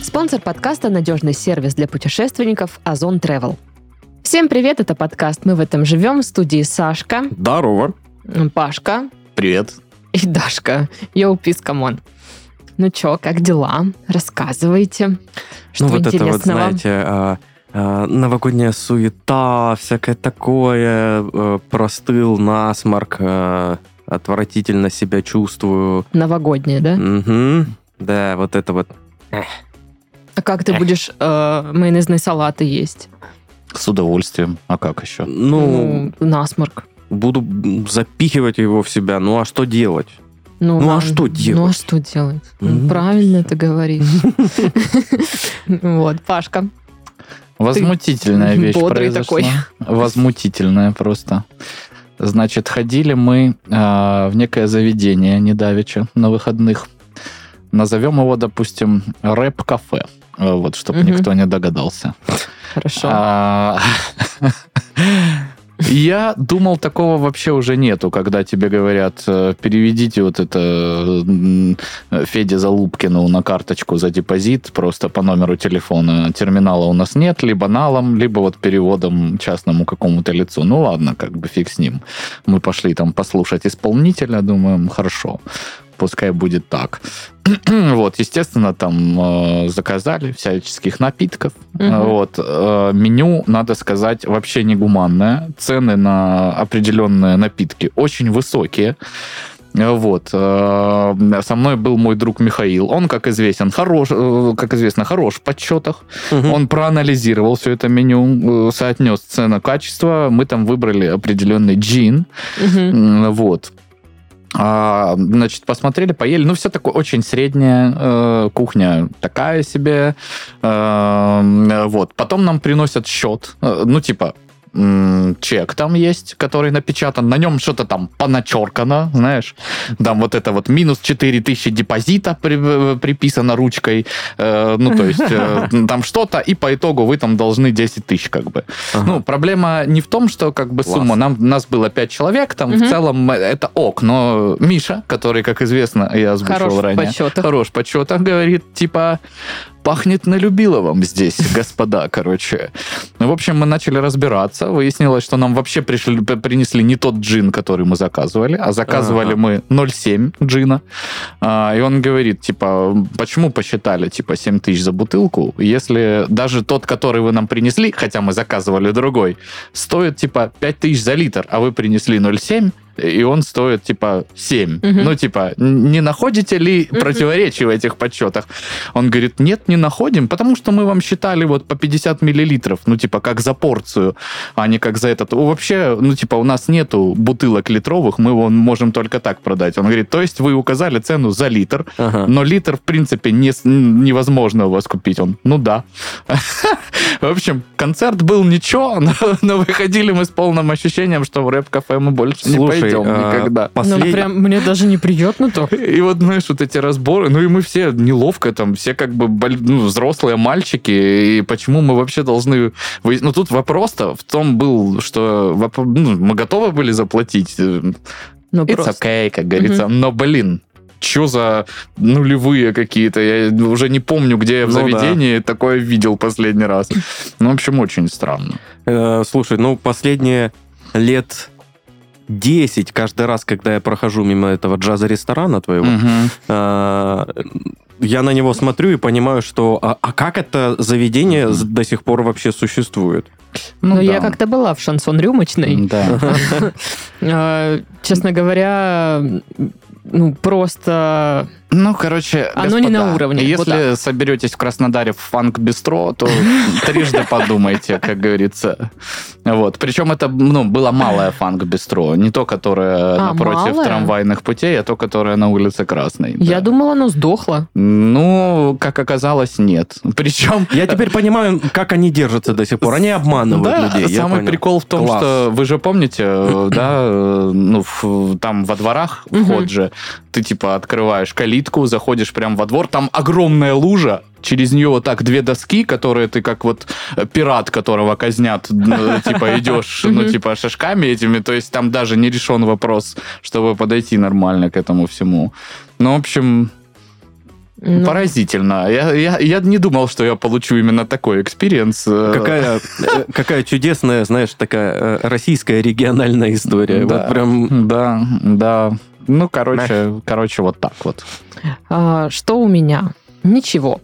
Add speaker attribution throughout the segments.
Speaker 1: Спонсор подкаста – надежный сервис для путешественников Ozon Travel. Всем привет, это подкаст «Мы в этом живем» в студии Сашка,
Speaker 2: Здорово.
Speaker 1: Пашка
Speaker 2: Привет.
Speaker 1: и Дашка. Yo, peace, come on. Ну чё, как дела? Рассказывайте. Что
Speaker 2: ну вот это вот,
Speaker 1: интересного?
Speaker 2: знаете, а, новогодняя суета, всякое такое, простыл, насморк, отвратительно себя чувствую.
Speaker 1: Новогоднее, да?
Speaker 2: Мгм. Да, вот это вот.
Speaker 1: А как ты будешь э, майонезные салаты есть?
Speaker 3: С удовольствием. А как еще?
Speaker 2: Ну,
Speaker 1: Ну, насморк.
Speaker 2: буду запихивать его в себя. Ну, а что делать?
Speaker 1: Ну,
Speaker 2: Ну, а
Speaker 1: ладно.
Speaker 2: что
Speaker 1: Ну, а
Speaker 2: делать?
Speaker 1: что делать? Ну,
Speaker 2: Мгм.
Speaker 1: Правильно ты говоришь. Вот, Пашка.
Speaker 3: Возмутительная
Speaker 1: Ты
Speaker 3: вещь
Speaker 1: бодрый
Speaker 3: произошла.
Speaker 1: такой.
Speaker 3: Возмутительная просто. Значит, ходили мы а, в некое заведение недавеча на выходных. Назовем его, допустим, рэп-кафе. А, Вот, чтобы
Speaker 1: Мгм.
Speaker 3: никто не догадался.
Speaker 1: Хорошо.
Speaker 3: Я думал, такого вообще уже нету, когда тебе говорят, э, переведите вот это Феде Залупкину на карточку за депозит просто по номеру телефона. Терминала у нас нет, либо налом, либо вот переводом частному какому-то лицу. Ну ладно, как бы фиг с ним. Мы пошли там послушать исполнителя, думаем, хорошо, пускай будет так. Вот, естественно, там э, заказали всяческих напитков. Э, Вот, э, меню, надо сказать, вообще негуманное. Цены на определенные напитки очень высокие. Вот. э, Со мной был мой друг Михаил. Он, как известен, хорош, э, как известно, хорош в подсчетах.
Speaker 2: Мгм.
Speaker 3: Он проанализировал все это меню, э, соотнес цена-качество. Мы там выбрали определенный джин. М, Вот. А, значит, посмотрели, поели. Ну, все такое очень средняя э, кухня, такая себе. Э, вот. Потом нам приносят счет. Э, ну, типа, чек там есть, который напечатан. На нем что-то там поначеркано, знаешь. Там вот это вот минус 4000 депозита при- э, приписано ручкой. Э, ну, то есть, э, там что-то, и по итогу вы там должны 10 тысяч, как бы.
Speaker 2: Ага.
Speaker 3: Ну, проблема не в том, что как бы
Speaker 2: Класс.
Speaker 3: сумма, нам, нас было 5 человек, там
Speaker 1: Мгм.
Speaker 3: в целом э, это ок, но Миша, который, как известно, я озвучивал
Speaker 1: Хорош в
Speaker 3: ранее,
Speaker 1: подсчетах.
Speaker 3: хорош в подсчетах, говорит, типа, пахнет на любиловом здесь, господа, короче. Ну, в общем, мы начали разбираться, выяснилось, что нам вообще пришли, принесли не тот джин, который мы заказывали, а заказывали
Speaker 2: Ага.
Speaker 3: мы 0,7 джина. А, и он говорит, типа, почему посчитали, типа, 7 тысяч за бутылку, если даже тот, который вы нам принесли, хотя мы заказывали другой, стоит, типа, 5 тысяч за литр, а вы принесли 0,7, и он стоит, типа, 7.
Speaker 1: Мгм.
Speaker 3: Ну, типа, не находите ли противоречий в этих подсчетах? Он говорит, нет, не находим, потому что мы вам считали вот по 50 миллилитров, ну, типа, как за порцию, а не как за этот. Вообще, ну, типа, у нас нету бутылок литровых, мы его можем только так продать. Он говорит, то есть вы указали цену за литр,
Speaker 2: Ага.
Speaker 3: но литр, в принципе, не, невозможно у вас купить. Он, ну да. В общем, концерт был ничего, но, но выходили мы с полным ощущением, что в рэп-кафе мы больше не
Speaker 2: Слушай,
Speaker 3: пойдем
Speaker 2: а,
Speaker 3: никогда.
Speaker 1: Ну,
Speaker 2: послед-
Speaker 1: прям мне даже неприятно то.
Speaker 3: И вот, знаешь, вот эти разборы, ну и мы все неловко там, все как бы боль- ну, взрослые мальчики, и почему мы вообще должны... Ну тут вопрос-то в том был, что ну, мы готовы были заплатить. э,
Speaker 1: Ну,
Speaker 3: It's
Speaker 1: просто.
Speaker 3: okay, как говорится, но, блин, что за нулевые какие-то? Я уже не помню, где я в
Speaker 2: Ну да.
Speaker 3: заведении такое видел последний раз. Ну, в общем, очень странно.
Speaker 2: Э, Слушай, ну, последние лет 10, каждый раз, когда я прохожу мимо этого джаза-ресторана твоего, э, я на него смотрю и понимаю, что а, а как это заведение с- до сих пор вообще существует?
Speaker 1: Ну,
Speaker 3: да.
Speaker 1: я как-то была в шансон рюмочной.
Speaker 3: Да.
Speaker 1: Э, Честно говоря, ну, просто...
Speaker 3: Ну, короче,
Speaker 1: Оно не на уровне, вот
Speaker 3: Если соберетесь в Краснодаре в фанк-бистро, то трижды подумайте, как говорится. Вот. Причем это ну, было малое фанк-бистро. Не то, которое
Speaker 1: А,
Speaker 3: напротив трамвайных путей, а то, которое на улице Красной.
Speaker 1: Я думала, оно сдохло.
Speaker 3: Ну, как оказалось, нет. Причем...
Speaker 2: Я теперь понимаю, как они держатся до сих пор. Они обманывают людей.
Speaker 3: самый прикол в том, что вы же помните, э, да, э, ну, там во дворах вход же, ты, типа, открываешь калитку, заходишь прям во двор, там огромная лужа, через нее вот так две доски, которые ты как вот э, пират, которого казнят, ну, типа идешь, ну, типа шажками этими, то есть там даже не решен вопрос, чтобы подойти нормально к этому всему. Ну, в общем,
Speaker 1: Ну,
Speaker 3: поразительно. Я, я, я не думал, что я получу именно такой experience. э,
Speaker 2: Какая, э, какая чудесная, знаешь, такая э, российская региональная история.
Speaker 3: Да.
Speaker 2: Вот прям
Speaker 3: Да, да. Ну, короче, короче, вот так вот.
Speaker 1: а, что у меня? Ничего.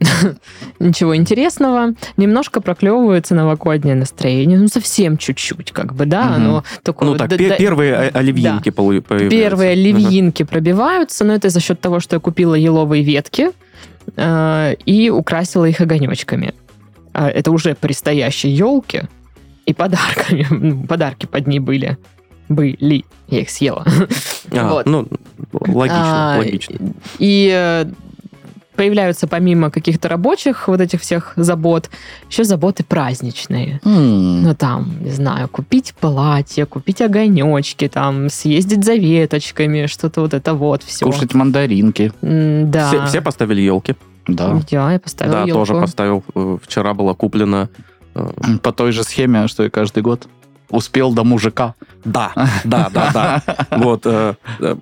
Speaker 1: Ничего интересного. Немножко проклевывается новогоднее настроение. Ну, совсем чуть-чуть, как бы, да.
Speaker 3: Мгм.
Speaker 1: Оно такое...
Speaker 2: Ну так,
Speaker 1: да-
Speaker 2: пе-
Speaker 1: да-
Speaker 2: первые о- оливьинки полу- появляются.
Speaker 1: Первые оливьинки пробиваются, но это за счет того, что я купила еловые ветки э, и украсила их огонечками. А это уже предстоящие елки и подарками. Подарки под ней были. Были. Я их съела.
Speaker 2: А,
Speaker 1: Вот.
Speaker 2: Ну, логично,
Speaker 1: А,
Speaker 2: логично.
Speaker 1: И э, появляются помимо каких-то рабочих вот этих всех забот, еще заботы праздничные.
Speaker 3: М,
Speaker 1: Ну, там, не знаю, купить платье, купить огонечки, там, съездить за веточками, что-то вот это вот все.
Speaker 3: Кушать мандаринки.
Speaker 1: Да.
Speaker 2: Все, все поставили елки.
Speaker 3: Да.
Speaker 1: Да, я поставила
Speaker 2: Да,
Speaker 1: ёлку.
Speaker 2: тоже поставил. Э, Вчера была куплена. э,
Speaker 3: По той же схеме, что и каждый год. Успел до мужика.
Speaker 2: Да, да, да, да. Вот. э, э,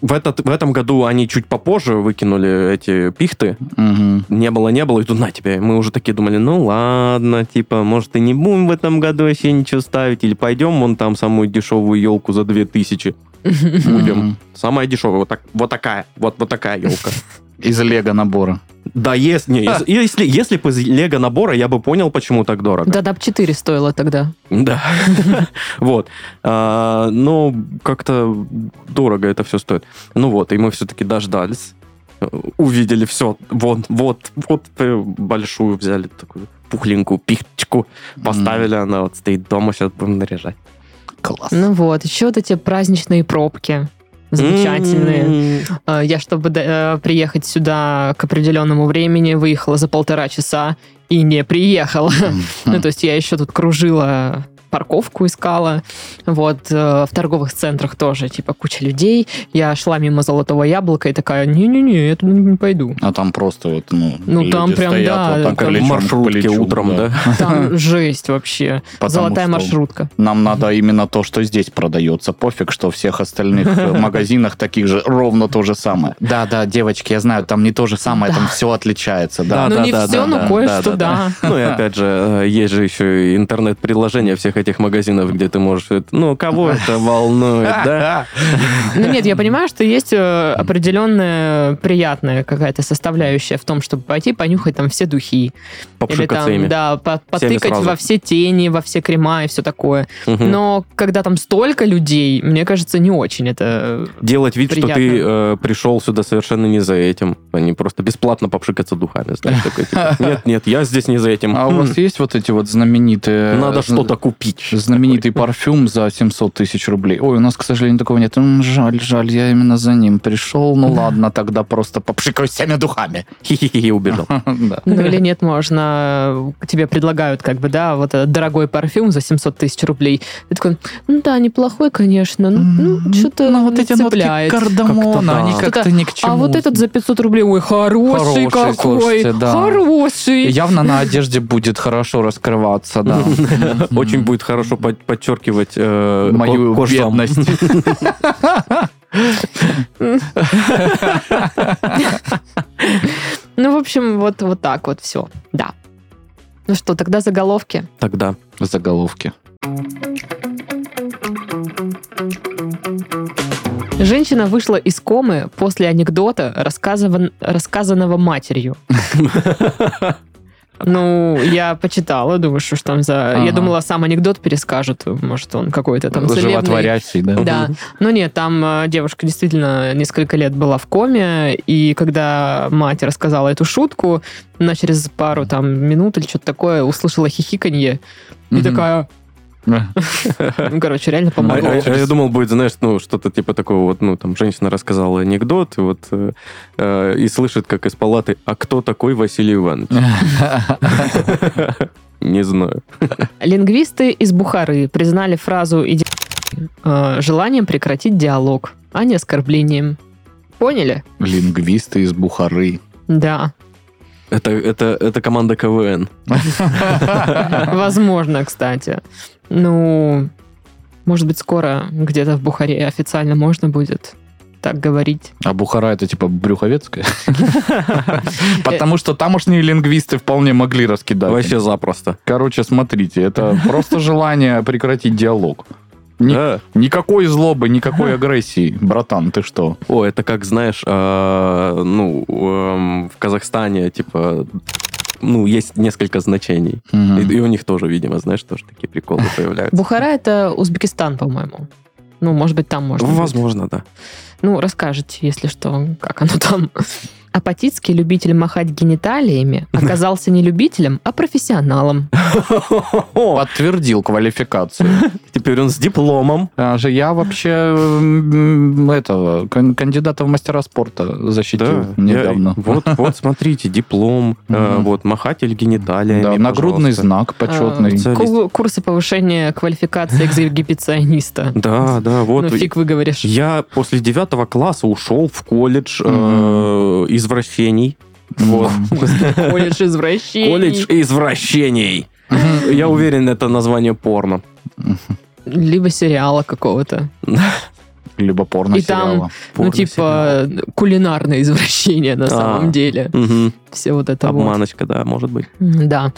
Speaker 2: В, этот, в этом году они чуть попозже выкинули эти пихты.
Speaker 3: Мгм.
Speaker 2: Не было, не было, и тут на тебе. Мы уже такие думали, ну ладно, типа, может, и не будем в этом году вообще ничего ставить, или пойдем вон там самую дешевую елку за 2000 будем. Самая дешевая, вот, так, вот такая, вот, вот такая елка.
Speaker 3: Из лего набора.
Speaker 2: Да, если, не, если, если, если бы из лего набора, я бы понял, почему так дорого.
Speaker 1: Да, DAP 4 стоило тогда.
Speaker 2: Да. Вот. А, Но как-то дорого это все стоит. Ну вот, и мы все-таки дождались. Увидели все. Вот, вот, вот э, большую взяли такую пухленькую пихточку, поставили, она вот стоит дома, сейчас будем наряжать.
Speaker 3: Класс.
Speaker 1: Ну вот, еще вот эти праздничные пробки. Замечательные. Э, Я, чтобы до- э, приехать сюда к определенному времени, выехала за полтора часа и не приехала. Ну, то есть я еще тут кружила парковку искала. Вот, э, в торговых центрах тоже, типа, куча людей. Я шла мимо Золотого Яблока и такая, не-не-не, я туда не пойду.
Speaker 3: А там просто вот, ну,
Speaker 1: Ну,
Speaker 3: люди
Speaker 1: там прям,
Speaker 3: стоят
Speaker 1: да,
Speaker 3: вот так к
Speaker 2: Маршрутки
Speaker 3: плечу,
Speaker 2: утром, да?
Speaker 1: Там жесть вообще.
Speaker 3: Потому
Speaker 1: Золотая маршрутка.
Speaker 3: Нам надо именно то, что здесь продается. Пофиг, что в всех остальных э, магазинах таких же ровно то же самое. Да, да, девочки, я знаю, там не то же самое,
Speaker 1: Да.
Speaker 3: там все отличается, да.
Speaker 1: Ну, не
Speaker 2: да,
Speaker 1: все,
Speaker 2: да,
Speaker 1: но
Speaker 2: да,
Speaker 1: кое-что,
Speaker 2: да,
Speaker 1: да.
Speaker 2: Ну и опять же, э, есть же еще и интернет-приложения всех этих магазинов, где ты можешь... это- Ну, кого это волнует, да?
Speaker 1: Ну нет, я понимаю, что есть э, определенная приятная какая-то составляющая в том, чтобы пойти понюхать там все духи. Или там,
Speaker 2: ими.
Speaker 1: да, по- потыкать во все тени, во все крема и все такое. Но когда там столько людей, мне кажется, не очень это...
Speaker 2: Делать вид, что ты э, пришел сюда совершенно не за этим, а не просто бесплатно попшикаться духами. Знаешь, такой, типа, нет, нет, я здесь не за этим.
Speaker 3: А у вас есть вот эти вот знаменитые...
Speaker 2: Надо
Speaker 3: э,
Speaker 2: что-то купить.
Speaker 3: Знаменитый парфюм за 700 тысяч рублей. Ой, у нас, к сожалению, такого нет. М, Жаль, жаль, я именно за ним пришел. Ну ладно, тогда просто попшикаю всеми духами.
Speaker 2: Хи-хи-хи, убежал.
Speaker 1: Ну или нет, можно... Тебе предлагают как бы, да, вот этот дорогой парфюм за 700 тысяч рублей. Ты такой, ну да, неплохой, конечно, ну, ну что-то
Speaker 3: Ну, вот эти нотки кардамона, они как-то ни к чему.
Speaker 1: А вот этот за 500 рублей, ой, хороший,
Speaker 3: Хороший,
Speaker 1: какой, хороший.
Speaker 3: Явно на одежде будет хорошо раскрываться, да.
Speaker 2: Очень будет хорошо под- подчеркивать э,
Speaker 3: Мою
Speaker 2: ко-
Speaker 3: бедность.
Speaker 1: Ну, в общем, вот, вот так вот все. Да. Ну что, тогда заголовки.
Speaker 2: Тогда.
Speaker 3: Заголовки.
Speaker 1: Женщина вышла из комы после анекдота, рассказыван- рассказанного матерью. Ну, я почитала, думаю, что ж там за...
Speaker 3: Ага.
Speaker 1: Я думала, сам анекдот перескажет, может, он какой-то там.
Speaker 3: Животворящий, да.
Speaker 1: Да, но нет, там э, девушка действительно несколько лет была в коме, и когда мать рассказала эту шутку, она через пару там минут или что-то такое услышала хихиканье, и такая, ну, короче, реально
Speaker 2: А,
Speaker 1: помогло.
Speaker 2: а- а я думал, будет, знаешь, ну, что-то типа такого вот, ну, там, женщина рассказала анекдот, и вот, э, э, и слышит, как из палаты, а кто такой Василий Иванович? Не знаю.
Speaker 1: Лингвисты из Бухары признали фразу «иди э, желанием прекратить диалог. а не оскорблением. Поняли?
Speaker 3: Лингвисты из Бухары.
Speaker 1: Да.
Speaker 2: Это, это, это команда КВН.
Speaker 1: Возможно, кстати. Ну, может быть, скоро где-то в Бухаре официально можно будет так говорить.
Speaker 3: А Бухара это типа Брюховецкая? Потому что тамошние лингвисты вполне могли раскидать.
Speaker 2: Вообще запросто.
Speaker 3: Короче, смотрите, это просто желание прекратить диалог. Ни-
Speaker 2: Да.
Speaker 3: Никакой злобы, никакой агрессии. Братан, ты что?
Speaker 2: О, это как, знаешь, а, ну, эм, в Казахстане, типа, ну, есть несколько значений.
Speaker 3: Мгм.
Speaker 2: И, и у них тоже, видимо, знаешь, тоже такие приколы появляются.
Speaker 1: Бухара это Узбекистан, по-моему. Ну, может быть, там можно. будет.
Speaker 2: Возможно, да.
Speaker 1: Ну, расскажете, если что, как оно там. Апатитский любитель махать гениталиями оказался не любителем, а профессионалом.
Speaker 3: Подтвердил квалификацию.
Speaker 2: Теперь он с дипломом.
Speaker 3: А же я вообще этого кан- кандидата в мастера спорта защитил
Speaker 2: Да,
Speaker 3: недавно.
Speaker 2: я- вот, вот, смотрите, диплом, э, вот, махатель гениталиями,
Speaker 3: Да, нагрудный знак почетный.
Speaker 1: А, ку- Курсы повышения квалификации экзибициониста.
Speaker 2: Да, да, вот.
Speaker 1: Ну, фиг вы говоришь.
Speaker 2: Я после девятого класса ушел в колледж э, извращений. Вот.
Speaker 1: Колледж извращений.
Speaker 2: Колледж извращений. Я уверен, это название порно.
Speaker 1: Либо сериала какого-то.
Speaker 3: Либо порно
Speaker 1: И там,
Speaker 3: сериала.
Speaker 1: ну, типа, кулинарное извращение на
Speaker 2: А.
Speaker 1: самом деле. Все вот это вот.
Speaker 2: Обманочка, да, может быть.
Speaker 1: Да.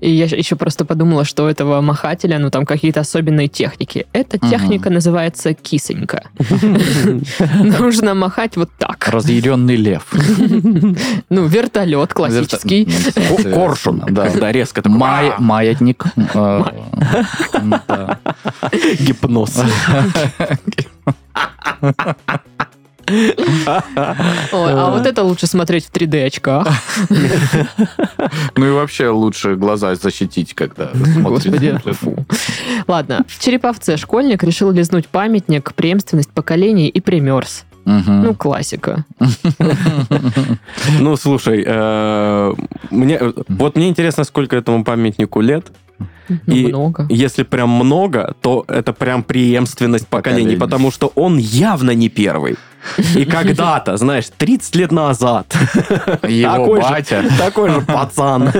Speaker 1: И я еще просто подумала, что у этого махателя, ну, там какие-то особенные техники. Эта
Speaker 3: Мгм.
Speaker 1: техника называется кисонька. Нужно махать вот так.
Speaker 3: Разъяренный лев.
Speaker 1: Ну, вертолет классический.
Speaker 3: Ко- Коршун, да.
Speaker 2: Да, резко
Speaker 3: Маятник.
Speaker 2: Гипноз.
Speaker 1: Ой, а вот это лучше смотреть в 3D очках.
Speaker 3: Ну и вообще лучше глаза защитить, когда
Speaker 1: фу. Ладно, в Череповце школьник решил лизнуть памятник преемственность поколений и примерз.
Speaker 3: Мгм.
Speaker 1: Ну, классика.
Speaker 2: Ну, слушай, э, мне, вот мне интересно, сколько этому памятнику лет.
Speaker 1: Ну,
Speaker 2: И-
Speaker 1: много.
Speaker 2: Если прям много, то это прям преемственность поколений,
Speaker 3: Поколений.
Speaker 2: потому что он явно не первый. И когда-то, знаешь, 30 лет назад,
Speaker 3: Его
Speaker 2: такой же-
Speaker 3: батя.
Speaker 2: такой же пацан.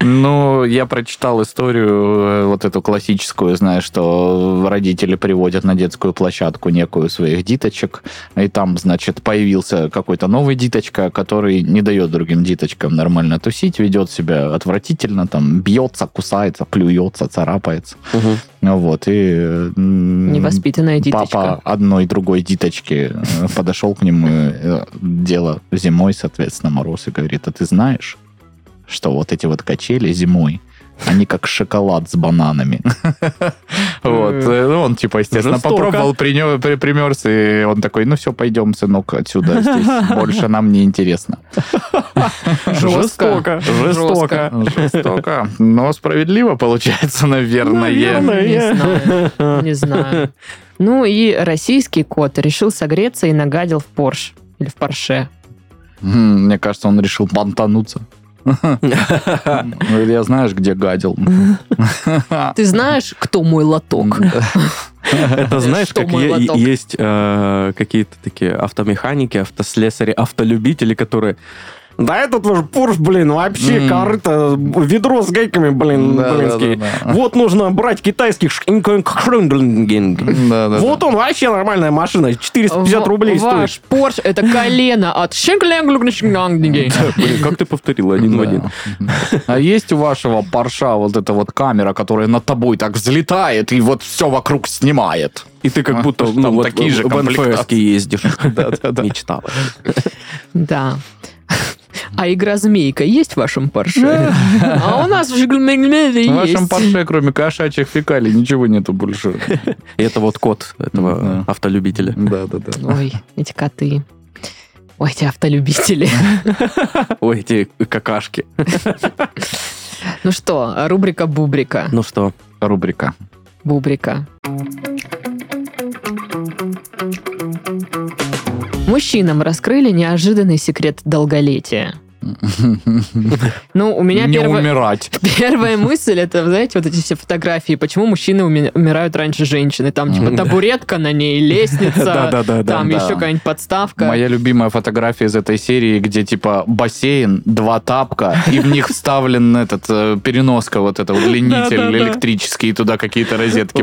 Speaker 3: Ну, я прочитал историю э, вот эту классическую, знаешь, что родители приводят на детскую площадку некую своих диточек, и там, значит, появился какой-то новый диточка, который не дает другим диточкам нормально тусить, ведет себя отвратительно, там, бьется, кусается, плюется, царапается. Ну Вот, и...
Speaker 1: Невоспитанная
Speaker 3: Папа
Speaker 1: диточка.
Speaker 3: одной другой диточки э, подошел к нему, э, дело зимой, соответственно, мороз, и говорит, а ты знаешь, что вот эти вот качели зимой, они как шоколад с бананами. Вот. э, ну, Он, типа, естественно, попробовал, примерз, и он такой, ну все, пойдем, сынок, отсюда. Здесь больше нам не интересно.
Speaker 2: Жестоко, жестоко.
Speaker 3: Жестоко. Но справедливо получается, наверное.
Speaker 1: Не знаю. Не знаю. Ну и российский кот решил согреться и нагадил в Порш. Или в Порше.
Speaker 3: М, Мне кажется, он решил понтануться. Я знаешь, где гадил.
Speaker 1: Ты знаешь, кто мой лоток?
Speaker 2: Это знаешь, как есть э, какие-то такие автомеханики, автослесари, автолюбители, которые да этот ваш Порш, блин, вообще
Speaker 3: М.
Speaker 2: корыто, ведро с гайками, блин,
Speaker 3: Да, да,
Speaker 2: блинские.
Speaker 3: да, да.
Speaker 2: Вот нужно брать китайских.
Speaker 3: Да, да,
Speaker 2: Вот он вообще нормальная машина, 450
Speaker 1: В-
Speaker 2: рублей стоит.
Speaker 1: Ваш Порш это колено от.
Speaker 2: Блин, как ты повторил один в
Speaker 3: Да.
Speaker 2: один?
Speaker 3: А есть у вашего Порша вот эта вот камера, которая над тобой так взлетает и вот все вокруг снимает?
Speaker 2: И ты как будто ну, вот
Speaker 3: такие же
Speaker 2: в. НФСке ездишь. Мечтала.
Speaker 1: Да. А игра «Змейка» есть в вашем Порше? А у нас в Жиглмегмеде
Speaker 3: В вашем
Speaker 1: есть.
Speaker 3: Порше, кроме кошачьих фекалий, ничего нету больше.
Speaker 2: И это вот код этого
Speaker 3: Да.
Speaker 2: автолюбителя.
Speaker 3: Да-да-да.
Speaker 1: Ой, эти коты. Ой, эти автолюбители.
Speaker 2: Ой, эти какашки.
Speaker 1: Ну что, рубрика Бубрика.
Speaker 2: Ну что,
Speaker 3: Рубрика.
Speaker 1: Бубрика. Мужчинам раскрыли неожиданный секрет долголетия. Ну, у меня
Speaker 3: Не
Speaker 1: первая,
Speaker 3: умирать.
Speaker 1: первая мысль, это, знаете, вот эти все фотографии, почему мужчины уми- умирают раньше женщины. Там, типа, табуретка на ней, лестница, там еще какая-нибудь подставка.
Speaker 3: Моя любимая фотография из этой серии, где типа бассейн, два тапка, и в них вставлен этот э, переноска, вот это удлинитель электрический, и туда какие-то розетки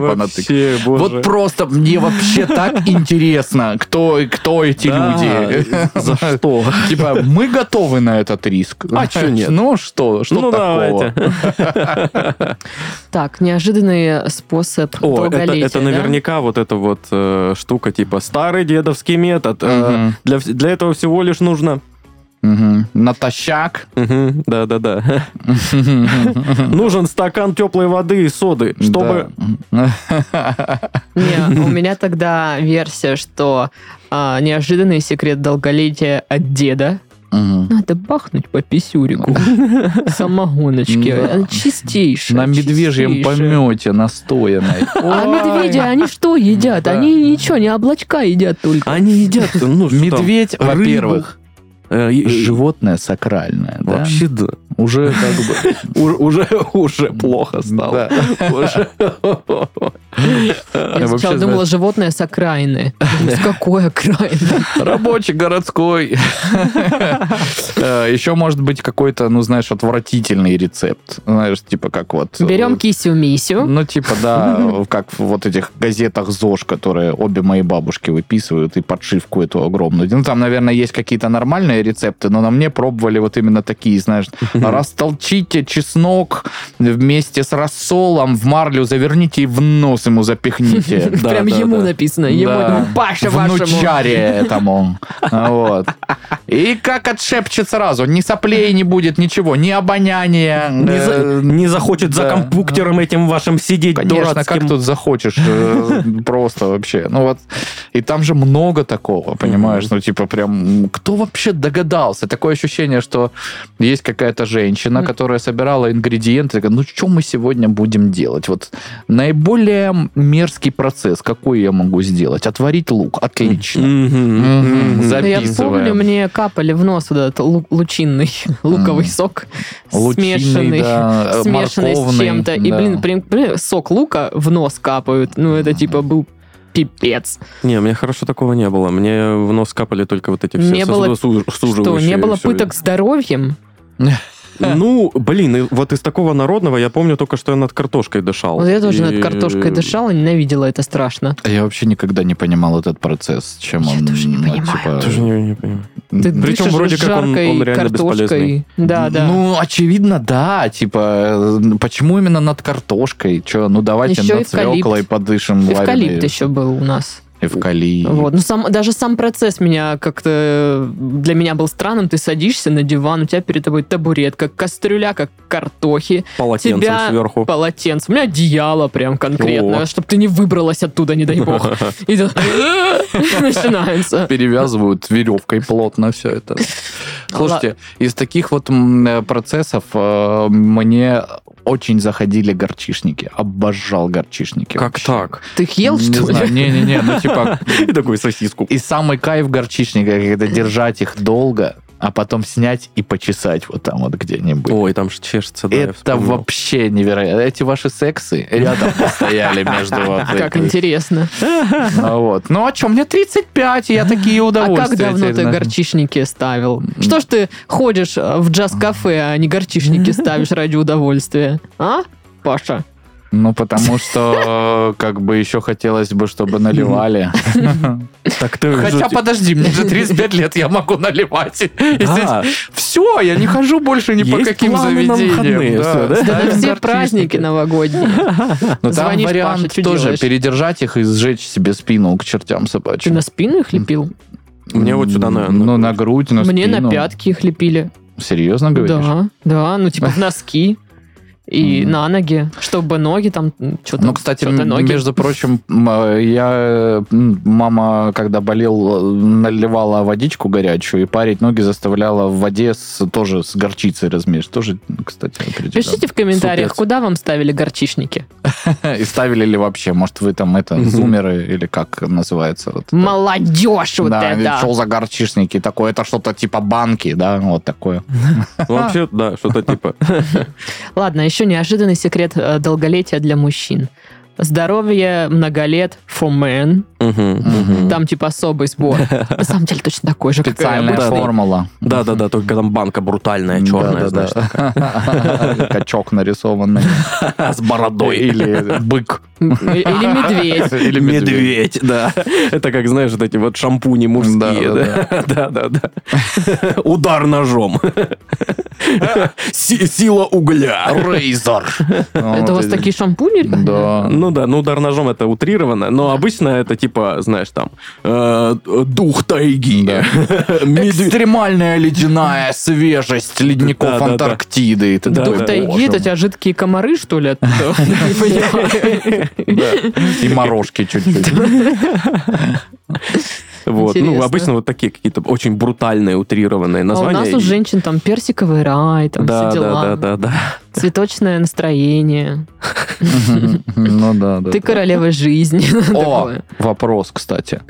Speaker 2: боже.
Speaker 3: Вот просто мне вообще так интересно, кто, кто эти люди.
Speaker 2: За что?
Speaker 3: Типа, мы готовы на этот риск.
Speaker 2: А чё нет?
Speaker 3: Ну что, что
Speaker 2: Ну,
Speaker 3: такого?
Speaker 2: давайте.
Speaker 1: Так, неожиданный способ
Speaker 2: О, это,
Speaker 1: долголетия,
Speaker 2: это
Speaker 1: да?
Speaker 2: наверняка вот эта вот э, штука, типа старый дедовский метод. Э,
Speaker 3: Мгм.
Speaker 2: для, для этого всего лишь нужно...
Speaker 3: Мгм. Натощак.
Speaker 2: Мгм, Да-да-да. Нужен стакан теплой воды и соды, чтобы...
Speaker 3: Да.
Speaker 1: Не, у меня тогда версия, что а, неожиданный секрет долголетия от деда.
Speaker 3: Мгм.
Speaker 1: Надо бахнуть по писюрику. Самогоночки.
Speaker 3: Да.
Speaker 1: Она чистейшая.
Speaker 3: На медвежьем помете настоянной.
Speaker 1: А медведи, они что едят? Они ничего, не облачка едят только.
Speaker 2: Они едят, ну
Speaker 3: Медведь, во-первых,
Speaker 2: э,
Speaker 3: животное сакральное?
Speaker 2: Вообще да.
Speaker 3: Уже как бы...
Speaker 2: Уже, уже плохо стало.
Speaker 1: Я
Speaker 3: вообще,
Speaker 1: сначала думала, животное с окраины. С какой окраины?
Speaker 3: Рабочий городской. Э, Еще может быть какой-то, ну, знаешь, отвратительный рецепт. Знаешь, типа как вот... э,
Speaker 1: Берем кисю-мисю.
Speaker 3: Ну, типа, да, как в вот этих газетах ЗОЖ, которые обе мои бабушки выписывают, и подшивку эту огромную. Ну, там, наверное, есть какие-то нормальные рецепты, но на мне пробовали вот именно такие, знаешь, растолчите чеснок вместе с рассолом в марлю, заверните и в нос ему запихните.
Speaker 1: Прям ему написано. Ему, Паша вашему.
Speaker 3: Внучаре этому. Вот. И как отшепчет сразу. Ни соплей не будет, ничего. Ни обоняния.
Speaker 2: Не, за-
Speaker 3: э,
Speaker 2: не захочет за
Speaker 3: да.
Speaker 2: компьютером этим вашим сидеть
Speaker 3: Конечно,
Speaker 2: дурацким.
Speaker 3: как тут захочешь, э, просто вообще. Ну вот, и там же много такого, понимаешь? Ну типа прям, кто вообще догадался? Такое ощущение, что есть какая-то женщина, которая собирала ингредиенты, такая, ну что мы сегодня будем делать? Вот наиболее мерзкий процесс, какой я могу сделать? Отварить лук, отлично.
Speaker 2: Мгм.
Speaker 3: Мгм.
Speaker 2: Мгм.
Speaker 3: За-
Speaker 1: Да я
Speaker 3: Записываем.
Speaker 1: помню, мне капали в нос вот этот лу- лучинный луковый сок,
Speaker 3: Лучинный,
Speaker 1: смешанный,
Speaker 3: да, э,
Speaker 1: смешанный с чем-то. И,
Speaker 3: да.
Speaker 1: блин, блин, сок лука в нос капают. Ну, это типа был пипец.
Speaker 2: Не, мне хорошо такого не было. Мне в нос капали только вот эти все
Speaker 1: Не было-
Speaker 2: сосудосу-
Speaker 1: Что,
Speaker 2: суживающие
Speaker 1: не было пыток здоровьем?
Speaker 2: Ну, блин, вот из такого народного я помню только, что я над картошкой дышал.
Speaker 1: Вот я тоже
Speaker 2: И-
Speaker 1: над картошкой дышала, ненавидела это страшно.
Speaker 3: Я вообще никогда не понимал этот процесс, чем
Speaker 1: Я
Speaker 3: он...
Speaker 1: тоже не
Speaker 3: ну,
Speaker 1: понимаю.
Speaker 3: типа,
Speaker 2: Тоже не, не понимаю.
Speaker 1: Ты
Speaker 2: Причем вроде как он- он реально
Speaker 1: картошкой.
Speaker 2: бесполезный.
Speaker 1: Да, да.
Speaker 3: Ну, очевидно, да. Типа, почему именно над картошкой? Че, ну давайте
Speaker 1: Еще
Speaker 3: над свеклой подышим.
Speaker 1: Эвкалипт еще был у нас.
Speaker 3: Эвкалипт.
Speaker 1: Вот. Ну, сам, даже сам процесс меня как-то для меня был странным. Ты садишься на диван, у тебя перед тобой табуретка, кастрюля, как картохи,
Speaker 2: Полотенцем
Speaker 1: Тебя
Speaker 2: сверху.
Speaker 1: полотенце. У меня одеяло прям конкретное,
Speaker 2: О.
Speaker 1: чтобы ты не выбралась оттуда, не дай бог. И начинается.
Speaker 3: Перевязывают веревкой плотно все это. Слушайте, из таких вот э, процессов э, мне очень заходили горчишники. Обожал горчишники.
Speaker 2: Как
Speaker 3: вообще.
Speaker 2: так?
Speaker 1: Ты их ел,
Speaker 3: Не
Speaker 1: что ли?
Speaker 3: знаю, Не-не-не, ну типа...
Speaker 2: И такую сосиску.
Speaker 3: И самый кайф горчичника, когда держать их долго, а потом снять и почесать вот там вот где-нибудь.
Speaker 2: Ой, там же чешется, да,
Speaker 3: Это вообще невероятно. Эти ваши сексы рядом стояли между вот
Speaker 1: Как интересно.
Speaker 3: Ну вот. Ну а что, мне 35, и я такие
Speaker 1: А
Speaker 3: удовольствия.
Speaker 1: как давно ты горчичники ставил? Что ж ты ходишь в джаз-кафе, а не горчичники ставишь ради удовольствия? А, Паша?
Speaker 3: Ну, потому что как бы еще хотелось бы, чтобы наливали.
Speaker 2: Так ты
Speaker 3: Хотя, подожди, мне же 35 лет, я могу наливать.
Speaker 2: Да.
Speaker 3: Все, я не хожу больше ни по каким заведениям.
Speaker 1: все праздники новогодние.
Speaker 3: Но там вариант тоже передержать их и сжечь себе спину к чертям
Speaker 1: Ты
Speaker 3: собачьим.
Speaker 1: на спину их лепил?
Speaker 2: Мне вот сюда, на-
Speaker 3: Ну,
Speaker 2: на
Speaker 3: грудь, на
Speaker 1: Мне
Speaker 3: спину.
Speaker 1: на пятки их лепили.
Speaker 3: Серьезно говоришь?
Speaker 1: Да, да, ну типа в носки. И
Speaker 3: Мгм.
Speaker 1: на ноги, чтобы ноги там что-то.
Speaker 3: Ну, кстати, м-
Speaker 1: ноги.
Speaker 3: между прочим, я мама, когда болел, наливала водичку горячую и парить ноги заставляла в воде с, тоже с горчицей размешивать. Тоже, кстати.
Speaker 1: Пишите в комментариях,
Speaker 2: Супец.
Speaker 1: куда вам ставили горчичники.
Speaker 3: И ставили ли вообще? Может, вы там это, зумеры или как называется? Вот это?
Speaker 1: Молодежь вот
Speaker 3: да,
Speaker 1: это.
Speaker 3: что за горчичники такое? Это что-то типа банки, да, вот такое.
Speaker 2: Вообще, да, что-то типа.
Speaker 1: Ладно, еще неожиданный секрет э, долголетия для мужчин. Здоровье много лет for men. Там типа особый сбор. На самом деле точно такой же, как
Speaker 3: Специальная формула.
Speaker 2: Да-да-да, только там банка брутальная, черная, знаешь.
Speaker 3: Да-да-да. Качок нарисованный.
Speaker 2: С бородой.
Speaker 3: Или бык.
Speaker 1: Или медведь.
Speaker 3: Или
Speaker 2: Медведь, да. Это как, знаешь, вот эти вот шампуни мужские.
Speaker 3: Да,
Speaker 2: Да, да, да. Удар ножом. Си- Сила угля.
Speaker 3: Рейзер.
Speaker 1: Это у вас такие шампуни?
Speaker 3: Да.
Speaker 2: Ну да, ну удар ножом это утрированно, но обычно это типа, знаешь, там, э, дух тайги.
Speaker 3: Да. Экстремальная ледяная свежесть ледников. Антарктиды.
Speaker 2: Да,
Speaker 1: Дух тайги,
Speaker 3: «Боже
Speaker 1: это у тебя жидкие комары, что ли?
Speaker 3: И морожки чуть-чуть.
Speaker 2: Вот. Ну, обычно вот такие какие-то очень брутальные, утрированные
Speaker 1: А у
Speaker 2: названия.
Speaker 1: нас у женщин там персиковый рай, там
Speaker 2: Да,
Speaker 1: все
Speaker 2: да,
Speaker 1: дела.
Speaker 2: да, да, да.
Speaker 1: Цветочное настроение.
Speaker 3: Ну да, да.
Speaker 1: Ты королева жизни.
Speaker 3: О, вопрос, кстати.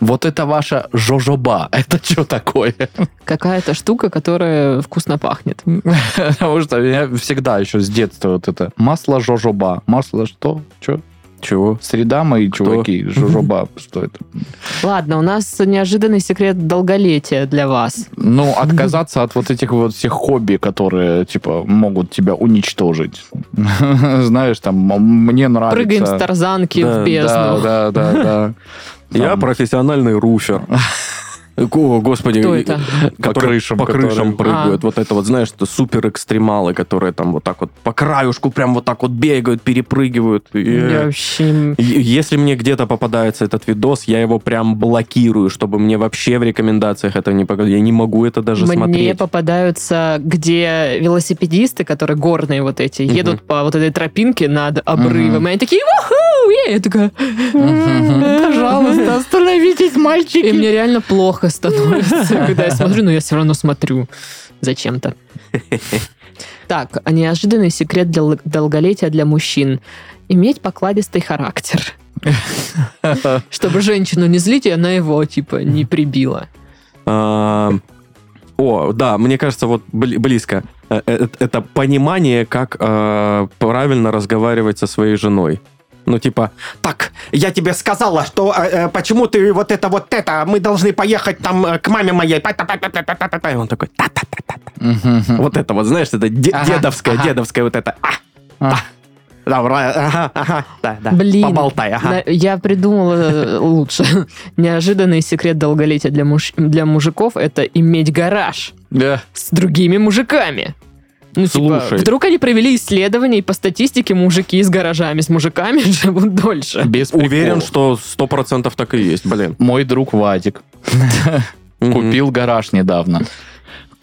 Speaker 3: Вот это ваша жожоба, это что такое?
Speaker 1: Какая-то штука, которая вкусно пахнет.
Speaker 3: Потому что я всегда еще с детства вот это масло жожоба. Масло что? Че?
Speaker 2: Чего?
Speaker 3: Среда, мои чуваки, жожоба. Что это?
Speaker 1: Ладно, у нас неожиданный секрет долголетия для вас.
Speaker 3: Ну, отказаться от вот этих вот всех хобби, которые, типа, могут тебя уничтожить. Знаешь, там, мне нравится...
Speaker 1: Прыгаем с тарзанки
Speaker 2: Да,
Speaker 1: в бездну.
Speaker 3: Да, да, да, да.
Speaker 2: Я профессиональный руфер. О, господи.
Speaker 1: Кто это?
Speaker 3: По крышам,
Speaker 2: По крышам прыгают.
Speaker 1: А.
Speaker 2: Вот это вот, знаешь, это супер экстремалы, которые там вот так вот по краюшку прям вот так вот бегают, перепрыгивают. И,
Speaker 1: Я
Speaker 2: э,
Speaker 1: вообще...
Speaker 2: Если мне где-то попадается этот видос, я его прям блокирую, чтобы мне вообще в рекомендациях это не показать. Я не могу это даже
Speaker 1: Мне
Speaker 2: смотреть.
Speaker 1: попадаются, где велосипедисты, которые горные вот эти, едут по вот этой тропинке над обрывом, и они такие, уху! Я такая, пожалуйста, остановитесь, мальчики. И мне реально плохо становится, когда я смотрю, но я все равно смотрю зачем-то. Так, неожиданный секрет для долголетия для мужчин. Иметь покладистый характер. Чтобы женщину не злить, и она его, типа, не прибила.
Speaker 2: О, да, мне кажется, вот бли- близко. Э, э, Это понимание, как э, правильно разговаривать со своей женой. Ну, типа, так, я тебе сказала, что э, э, почему ты вот это, вот это, мы должны поехать там э, к маме моей. Та-та-та-та-та-та-та». И он такой, та-та-та-та.
Speaker 3: Мгм.
Speaker 2: Вот это вот, знаешь, это де-
Speaker 3: Ага,
Speaker 2: дедовское,
Speaker 3: ага.
Speaker 2: дедовское вот это. А,
Speaker 3: А.
Speaker 2: ура, ага, ага, да, да.
Speaker 1: Блин,
Speaker 2: Поболтай, ага.
Speaker 1: я придумала э, лучше. Неожиданный секрет долголетия для, муж- для мужиков – это иметь гараж
Speaker 3: Да.
Speaker 1: с другими мужиками. Ну, типа,
Speaker 2: Слушай.
Speaker 1: вдруг они провели исследование, и по статистике мужики с гаражами, с мужиками живут дольше.
Speaker 3: Без
Speaker 2: Уверен,
Speaker 3: приколов.
Speaker 2: что сто процентов так и есть, блин.
Speaker 3: Мой друг Вадик купил гараж недавно.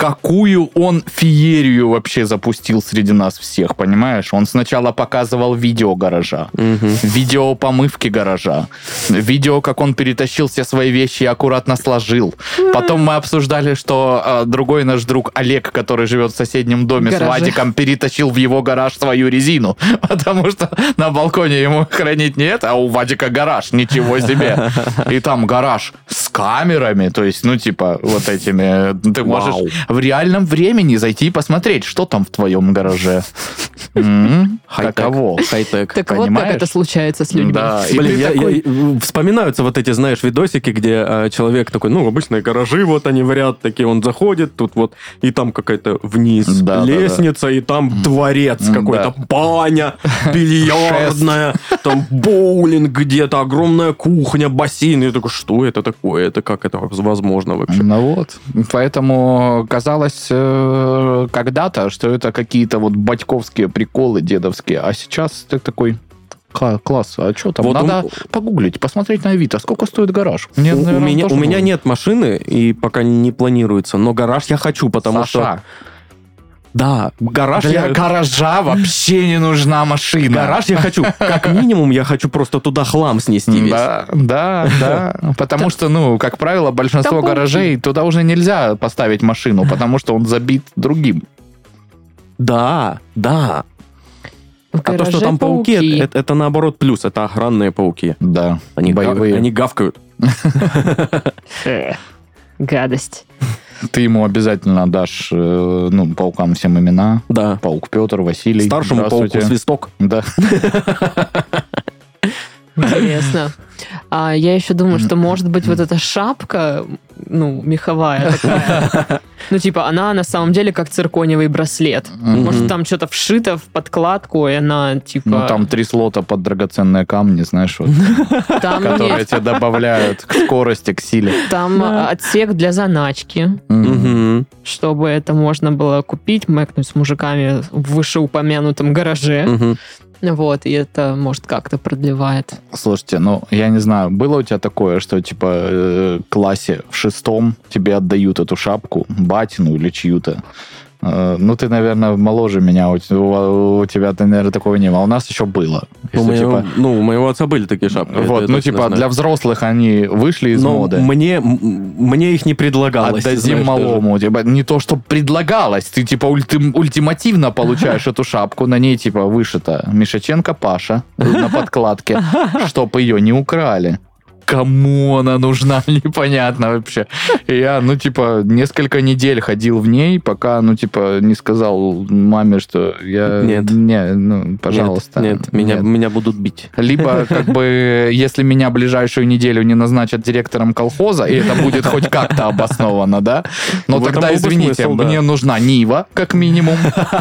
Speaker 3: Какую он феерию вообще запустил среди нас всех, понимаешь? Он сначала показывал видео гаража,
Speaker 2: Мгм.
Speaker 3: видео помывки гаража, видео, как он перетащил все свои вещи и аккуратно сложил. Потом мы обсуждали, что э, другой наш друг Олег, который живет в соседнем доме
Speaker 1: Гараже.
Speaker 3: с Вадиком, перетащил в его гараж свою резину, потому что на балконе ему хранить нет, а у Вадика гараж, ничего себе. И там гараж с камерами, то есть, ну, типа, вот этими, ты можешь. В реальном времени зайти и посмотреть, что там в твоем гараже. Каково?
Speaker 2: Хай-тек.
Speaker 1: Так вот, как это случается с людьми.
Speaker 3: Да, и
Speaker 2: Блин, я-
Speaker 3: такой-
Speaker 2: я- вспоминаются вот эти, знаешь, видосики, где э, человек такой, ну, обычные гаражи, вот они в ряд такие, он заходит, тут вот, и там какая-то вниз
Speaker 3: Да, да,
Speaker 2: лестница, и там дворец какой-то, баня, бильярдная, там боулинг где-то, огромная кухня, бассейн. Я такой, что это такое? Это как это возможно вообще?
Speaker 3: Ну вот. Поэтому казалось э, когда-то, что это какие-то вот батьковские приколы дедовские, а сейчас ты такой... «Ка- Класс, а что там?
Speaker 2: Вот
Speaker 3: Надо
Speaker 2: у-
Speaker 3: погуглить, посмотреть на Авито, сколько стоит гараж. Мне,
Speaker 2: у, у
Speaker 3: наверное,
Speaker 2: меня, у меня нет машины, и пока не планируется, но гараж я хочу, потому что... Да, гараж
Speaker 3: Для
Speaker 2: я...
Speaker 3: гаража вообще не нужна машина.
Speaker 2: Гараж я хочу, как минимум, я хочу просто туда хлам снести весь.
Speaker 3: Да, да, да. Потому что, ну, как правило, большинство гаражей туда уже нельзя поставить машину, потому что он забит другим.
Speaker 2: Да, да. А то, что там пауки,
Speaker 1: пауки.
Speaker 2: Это, это наоборот плюс, это охранные пауки.
Speaker 3: Да,
Speaker 2: Они,
Speaker 3: боевые.
Speaker 2: они гавкают.
Speaker 1: Гадость.
Speaker 3: Ты ему обязательно дашь, э, ну, паукам всем имена.
Speaker 2: Да.
Speaker 3: Паук Петр, Василий.
Speaker 2: Старшему пауку свисток.
Speaker 3: Да.
Speaker 1: Интересно. А я еще думаю, что может быть вот эта шапка, ну, меховая такая. Ну, типа, она на самом деле как циркониевый браслет. Может, там что-то вшито в подкладку, и она, типа...
Speaker 3: Ну, там три слота под драгоценные камни, знаешь, вот,
Speaker 1: там
Speaker 3: которые
Speaker 1: нет,
Speaker 3: тебе добавляют к скорости, к силе.
Speaker 1: там
Speaker 2: Да.
Speaker 1: отсек для заначки, чтобы это можно было купить, мэкнуть с мужиками в вышеупомянутом гараже. Вот, и это, может, как-то продлевает.
Speaker 3: Слушайте, ну, я не знаю, было у тебя такое, что, типа, э, классе в шестом тебе отдают эту шапку, батину или чью-то? Э, Ну, ты, наверное, моложе меня, у, у- у тебя, наверное, такого не было. А У нас еще было. Если,
Speaker 2: моего,
Speaker 3: типа,
Speaker 2: ну, у моего отца были такие шапки.
Speaker 3: вот, ну, типа,
Speaker 2: знаю.
Speaker 3: для взрослых они вышли из
Speaker 2: Но
Speaker 3: моды.
Speaker 2: мне, мне их не предлагалось.
Speaker 3: Отдадим
Speaker 2: знаешь, даже.
Speaker 3: малому. Типа, не то, что предлагалось. Ты, типа, ульти- ультимативно получаешь эту шапку. На ней, типа, вышито Мишаченко Паша на подкладке, чтоб ее не украли. Кому она нужна, непонятно вообще. И я, ну, типа, несколько недель ходил в ней, пока, ну, типа, не сказал маме, что я...
Speaker 2: Нет.
Speaker 3: Не, ну, пожалуйста.
Speaker 2: Нет, нет, меня,
Speaker 3: Нет.
Speaker 2: меня будут бить.
Speaker 3: Либо, как бы, если меня ближайшую неделю не назначат директором колхоза, и это будет хоть как-то обосновано, да? Но
Speaker 2: В
Speaker 3: тогда, извините,
Speaker 2: смысл, да.
Speaker 3: мне нужна Нива, как минимум,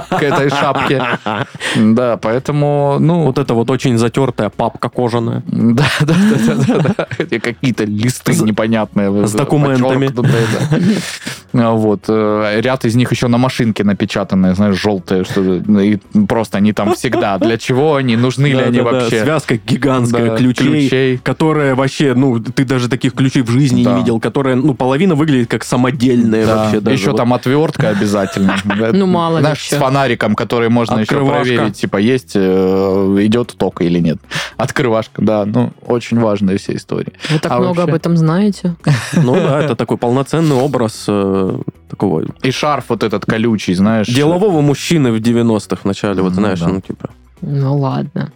Speaker 3: к этой шапке. Да, поэтому, ну...
Speaker 2: Вот это вот очень затертая папка кожаная.
Speaker 3: Да, да, да, да, Какие-то листы непонятные.
Speaker 2: с документами.
Speaker 3: А Вот. э, Ряд из них еще на машинке напечатанные, знаешь, желтые, что и просто они там всегда. Для чего они? Нужны ли они вообще?
Speaker 2: Связка гигантская ключей, которая вообще, ну, ты даже таких ключей в жизни не видел, которая, ну, половина выглядит как самодельные
Speaker 3: Да,
Speaker 2: вообще
Speaker 3: еще там отвертка обязательно.
Speaker 1: Ну, мало ли
Speaker 3: Знаешь, с фонариком, который можно еще проверить, типа, есть, э, идет ток или нет. Открывашка, да, ну, очень важная вся история.
Speaker 1: Вы так
Speaker 3: А
Speaker 1: много
Speaker 3: вообще?
Speaker 1: об этом знаете.
Speaker 2: Ну да, это такой полноценный образ э, такого
Speaker 3: И шарф вот этот колючий, знаешь.
Speaker 2: делового мужчины в 90-х в начале, вот знаешь, ну, типа.
Speaker 1: Ну ладно.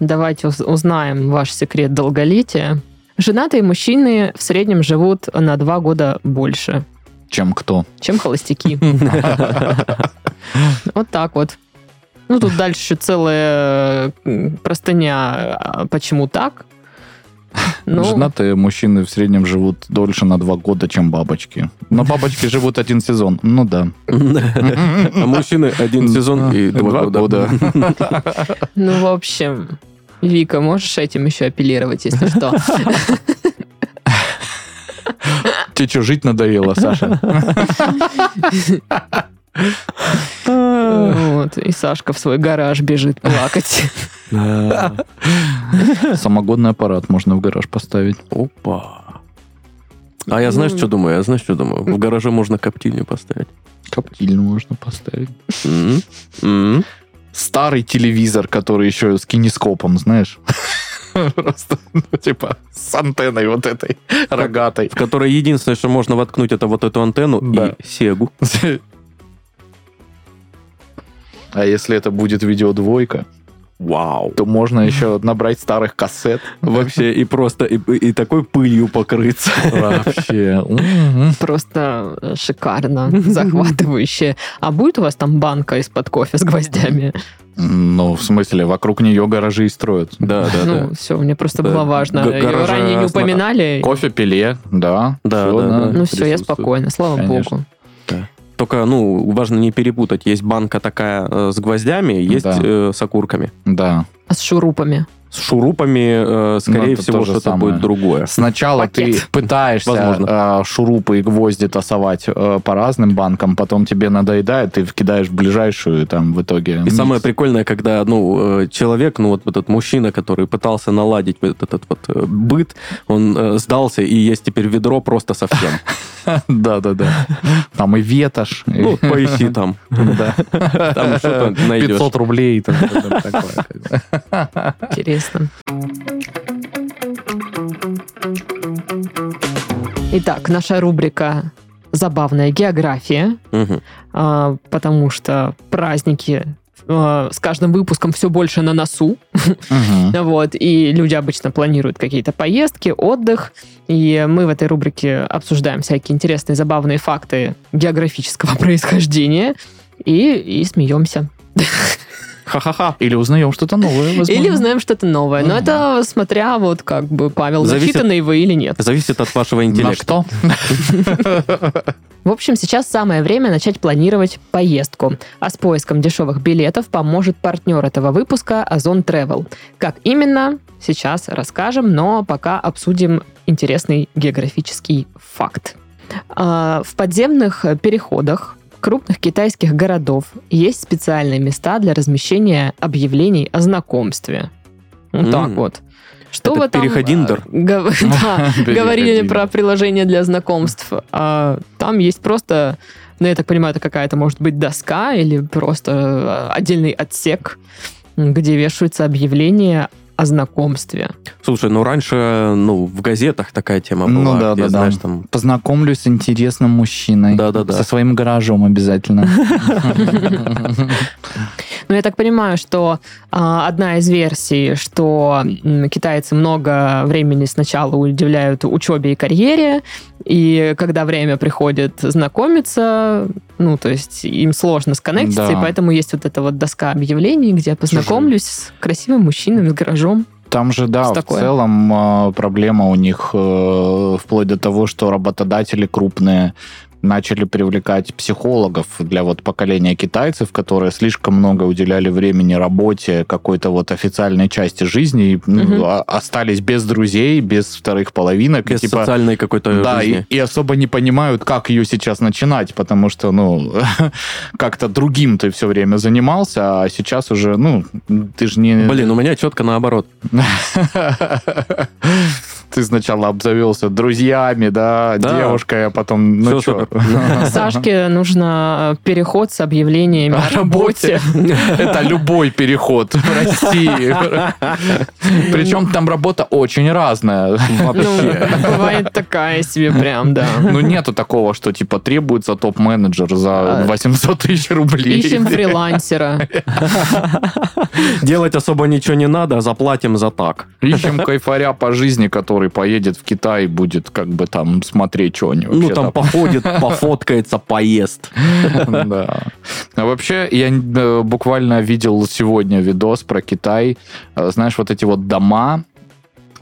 Speaker 1: Давайте уз- узнаем ваш секрет долголетия. Женатые мужчины в среднем живут на два года больше,
Speaker 3: Чем кто?
Speaker 1: чем холостяки. Вот так вот. Ну, тут дальше целая простыня, а почему так. Ну,
Speaker 3: Женатые мужчины в среднем живут дольше на два года, чем бабочки. Но бабочки живут один сезон. Ну да.
Speaker 2: А мужчины один сезон и два года.
Speaker 1: ну, в общем, Вика, можешь этим еще апеллировать, если что?
Speaker 3: Тебе что, жить надоело, Саша?
Speaker 1: Вот, и Сашка в свой гараж бежит плакать.
Speaker 2: Да.
Speaker 3: Самогонный аппарат можно в гараж поставить.
Speaker 2: Опа. А я знаешь, что думаю? Я знаешь, что думаю? В гараже можно коптильню поставить.
Speaker 3: Коптильню можно поставить. Старый телевизор, который еще с кинескопом, знаешь? Просто, ну, типа, с антенной вот этой рогатой.
Speaker 2: В которой единственное, что можно воткнуть, это вот эту антенну
Speaker 3: Да.
Speaker 2: и сегу.
Speaker 3: А если это будет видеодвойка,
Speaker 2: Вау.
Speaker 3: то можно еще набрать старых кассет.
Speaker 2: Вообще, и просто, и, и такой пылью покрыться.
Speaker 3: Вообще.
Speaker 1: Просто э, шикарно, захватывающе. А будет у вас там банка из-под кофе с гвоздями?
Speaker 3: Ну, в смысле, вокруг нее гаражи и строят.
Speaker 2: Да, да, да.
Speaker 1: Ну, все, мне просто
Speaker 2: Да,
Speaker 1: было важно. Её
Speaker 2: гаража
Speaker 1: ранее не упоминали.
Speaker 3: Кофе, пиле, да.
Speaker 2: Да,
Speaker 3: всё,
Speaker 2: да, да.
Speaker 1: Ну все, я спокойна, слава
Speaker 3: Конечно.
Speaker 1: богу.
Speaker 2: Только, ну, важно не перепутать. Есть банка такая э, с гвоздями, есть
Speaker 3: Да.
Speaker 2: э, с окурками.
Speaker 3: Да.
Speaker 1: А с шурупами?
Speaker 2: С шурупами, э, скорее
Speaker 3: это
Speaker 2: всего, что-то
Speaker 3: самое.
Speaker 2: будет другое.
Speaker 3: Сначала
Speaker 1: Пакет.
Speaker 3: ты пытаешься
Speaker 2: Возможно.
Speaker 3: э, шурупы и гвозди тасовать э, по разным банкам, потом тебе надоедает, ты вкидаешь в ближайшую, там, в итоге...
Speaker 2: И
Speaker 3: микс.
Speaker 2: самое прикольное, когда, ну, э, человек, ну, вот этот мужчина, который пытался наладить вот этот вот э, быт, он э, сдался, и есть теперь ведро просто совсем.
Speaker 3: Да-да-да. Там и ветошь.
Speaker 2: Ну, поищи там.
Speaker 3: Да.
Speaker 2: Там что-то найдешь.
Speaker 3: 500 рублей. такое.
Speaker 1: Интересно. Итак, наша рубрика «Забавная география»,
Speaker 2: Мгм.
Speaker 1: а, потому что праздники а, с каждым выпуском все больше на носу.
Speaker 3: Мгм.
Speaker 1: Вот, и люди обычно планируют какие-то поездки, отдых, и мы в этой рубрике обсуждаем всякие интересные, забавные факты географического происхождения и, и смеемся.
Speaker 2: Ха-ха-ха.
Speaker 3: Или узнаем что-то новое, возможно.
Speaker 1: Или узнаем что-то новое. Но это смотря вот как бы, Павел,
Speaker 2: Зависит-
Speaker 1: начитанный вы или нет.
Speaker 2: Зависит от вашего
Speaker 3: На
Speaker 2: интеллекта.
Speaker 3: что?
Speaker 1: В общем, сейчас самое время начать планировать поездку. А с поиском дешевых билетов поможет партнер этого выпуска Озон Travel. Как именно, сейчас расскажем, но пока обсудим интересный географический факт. А, В подземных переходах крупных китайских городов есть специальные места для размещения объявлений о знакомстве. Вот так
Speaker 2: М.
Speaker 1: вот. Что
Speaker 2: Это
Speaker 1: вы там...
Speaker 2: переходиндер.
Speaker 1: э, гов- Да, говорили про приложение для знакомств. А там есть просто, ну, я так понимаю, это какая-то, может быть, доска или просто э, отдельный отсек, где вешаются объявления о знакомстве.
Speaker 2: Слушай, ну раньше, ну, в газетах такая тема
Speaker 3: Ну
Speaker 2: была.
Speaker 3: да,
Speaker 2: где,
Speaker 3: да, да.
Speaker 2: знаешь, там...
Speaker 3: Познакомлюсь с интересным мужчиной.
Speaker 2: Да-да-да.
Speaker 3: Со своим гаражом обязательно.
Speaker 1: Ну, я так понимаю, что а, одна из версий, что китайцы много времени сначала уделяют учебе и карьере, и когда время приходит знакомиться, ну, то есть им сложно сконнектиться,
Speaker 3: Да.
Speaker 1: и поэтому есть вот эта вот доска объявлений, где я познакомлюсь с красивым мужчиной, с гаражом.
Speaker 3: Там же, да, в
Speaker 1: такое?
Speaker 3: целом э, проблема у них э, вплоть до того, что работодатели крупные начали привлекать психологов для вот поколения китайцев, которые слишком много уделяли времени работе, какой-то вот официальной части жизни, и, ну, а- остались без друзей, без вторых половинок. и,
Speaker 2: Без
Speaker 3: типа,
Speaker 2: социальной какой-то
Speaker 3: Да, и,
Speaker 2: жизни.
Speaker 3: и особо не понимают, как ее сейчас начинать, потому что, ну, как-то другим ты все время занимался, а сейчас уже, ну, ты же не...
Speaker 2: Блин, у меня четко наоборот.
Speaker 3: Ты сначала обзавелся друзьями, да,
Speaker 2: Да.
Speaker 3: девушкой, а потом, ну что?
Speaker 1: Сашке нужно переход с объявлениями о работе.
Speaker 3: Это любой переход в России. Причем там работа очень разная.
Speaker 1: Ну, бывает такая себе прям, да.
Speaker 3: Ну, нету такого, что, типа, требуется топ-менеджер за
Speaker 1: А.
Speaker 3: 800 тысяч рублей.
Speaker 1: Ищем фрилансера.
Speaker 2: Делать особо ничего не надо, заплатим за так.
Speaker 3: Ищем кайфаря по жизни, который поедет в Китай и будет, как бы, там, смотреть, что они
Speaker 2: Ну,
Speaker 3: вообще
Speaker 2: там походит, пофоткается, поест.
Speaker 3: Да. А вообще, я э, буквально видел сегодня видос про Китай. Э, Знаешь, вот эти вот дома,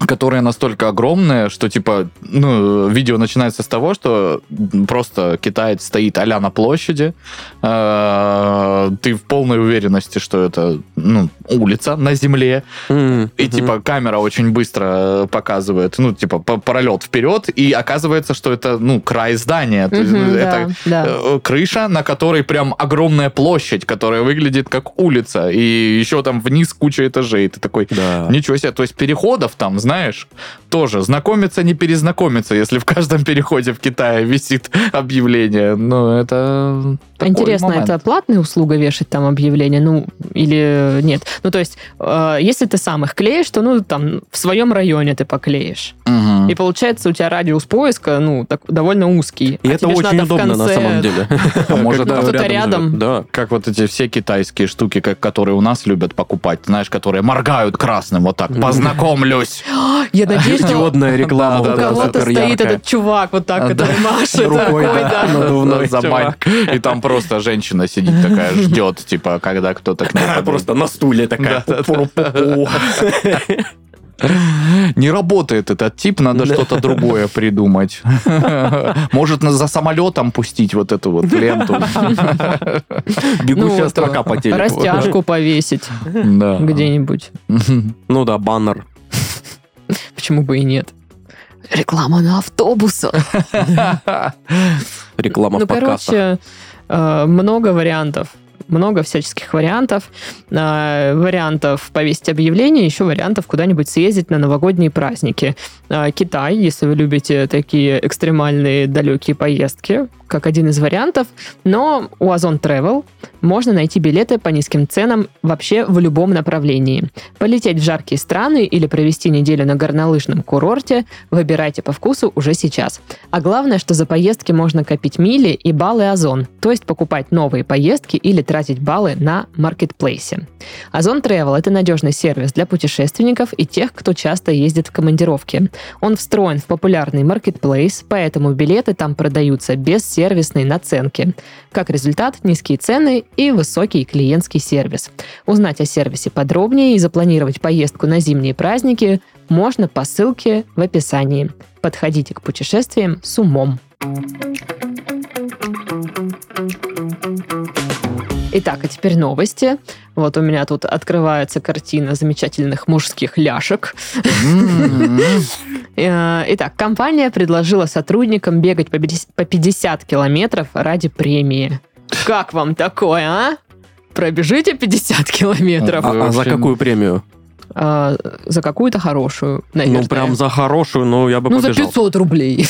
Speaker 3: которые настолько огромные, что, типа, ну, видео начинается с того, что просто китаец стоит а на площади, э, ты в полной уверенности, что это, ну, улица на земле, и, типа, камера очень быстро показывает, ну, типа, пролет вперед, и оказывается, что это, ну, край здания. То есть, ну, это
Speaker 1: да,
Speaker 3: э, крыша, на которой прям огромная площадь, которая выглядит как улица, и еще там вниз куча этажей. Ты такой,
Speaker 2: Да.
Speaker 3: ничего себе, то есть переходов там, знаешь, тоже знакомиться, не перезнакомиться, если в каждом переходе в Китае висит объявление. Ну, это такой
Speaker 1: Интересно,
Speaker 3: момент.
Speaker 1: это платная услуга вешать там объявление, ну, или нет? Ну, то есть, э, если ты сам их клеишь, то, ну, там, в своем районе ты поклеишь.
Speaker 3: Мгм.
Speaker 1: И получается, у тебя радиус поиска, ну, так, довольно узкий.
Speaker 2: И
Speaker 1: А
Speaker 2: это очень удобно на
Speaker 1: конце-
Speaker 2: самом деле.
Speaker 3: Может,
Speaker 1: кто-то рядом.
Speaker 2: Да.
Speaker 3: Как вот эти все китайские штуки, как, которые у нас любят покупать, знаешь, которые моргают красным вот так. Познакомлюсь.
Speaker 1: Я надеюсь, что
Speaker 2: Диодная реклама.
Speaker 3: Да,
Speaker 1: у кого-то стоит
Speaker 2: яркая.
Speaker 1: этот чувак вот так,
Speaker 3: А,
Speaker 1: который машет
Speaker 2: Рукой, да.
Speaker 1: да.
Speaker 2: Надувной
Speaker 3: За бань. И там просто женщина сидит такая, ждет, типа, когда кто-то к ней.
Speaker 2: Просто на стуле такая.
Speaker 3: Не работает этот тип, надо
Speaker 2: Да.
Speaker 3: что-то другое придумать. Может, на- за самолетом пустить вот эту вот ленту.
Speaker 2: Бегущая
Speaker 1: Ну,
Speaker 2: строка по телеку.
Speaker 1: Растяжку повесить где-нибудь.
Speaker 2: Ну да, баннер.
Speaker 1: Почему бы и нет? Реклама на автобусах.
Speaker 2: Реклама
Speaker 1: Ну,
Speaker 2: в подкастах.
Speaker 1: короче, э, много вариантов много всяческих вариантов. А, вариантов повесить объявление, еще вариантов куда-нибудь съездить на новогодние праздники. А, Китай, если вы любите такие экстремальные далекие поездки, как один из вариантов, но у Озон Travel можно найти билеты по низким ценам вообще в любом направлении. Полететь в жаркие страны или провести неделю на горнолыжном курорте выбирайте по вкусу уже сейчас. А главное, что за поездки можно копить мили и баллы Озон, то есть покупать новые поездки или тратить баллы на маркетплейсе. Озон Travel – это надежный сервис для путешественников и тех, кто часто ездит в командировке. Он встроен в популярный маркетплейс, поэтому билеты там продаются без сервисной наценки. Как результат, низкие цены и высокий клиентский сервис. Узнать о сервисе подробнее и запланировать поездку на зимние праздники можно по ссылке в описании. Подходите к путешествиям с умом. Итак, а теперь новости. Вот у меня тут открывается картина замечательных мужских ляшек. Э, итак, компания предложила сотрудникам бегать по 50 километров ради премии. Как вам такое, а? Пробежите 50 километров.
Speaker 2: А, а за какую премию?
Speaker 1: А, за какую-то хорошую, наверное.
Speaker 2: Ну, прям за хорошую, ну, я бы
Speaker 1: Ну, за
Speaker 2: побежал.
Speaker 1: 500 рублей.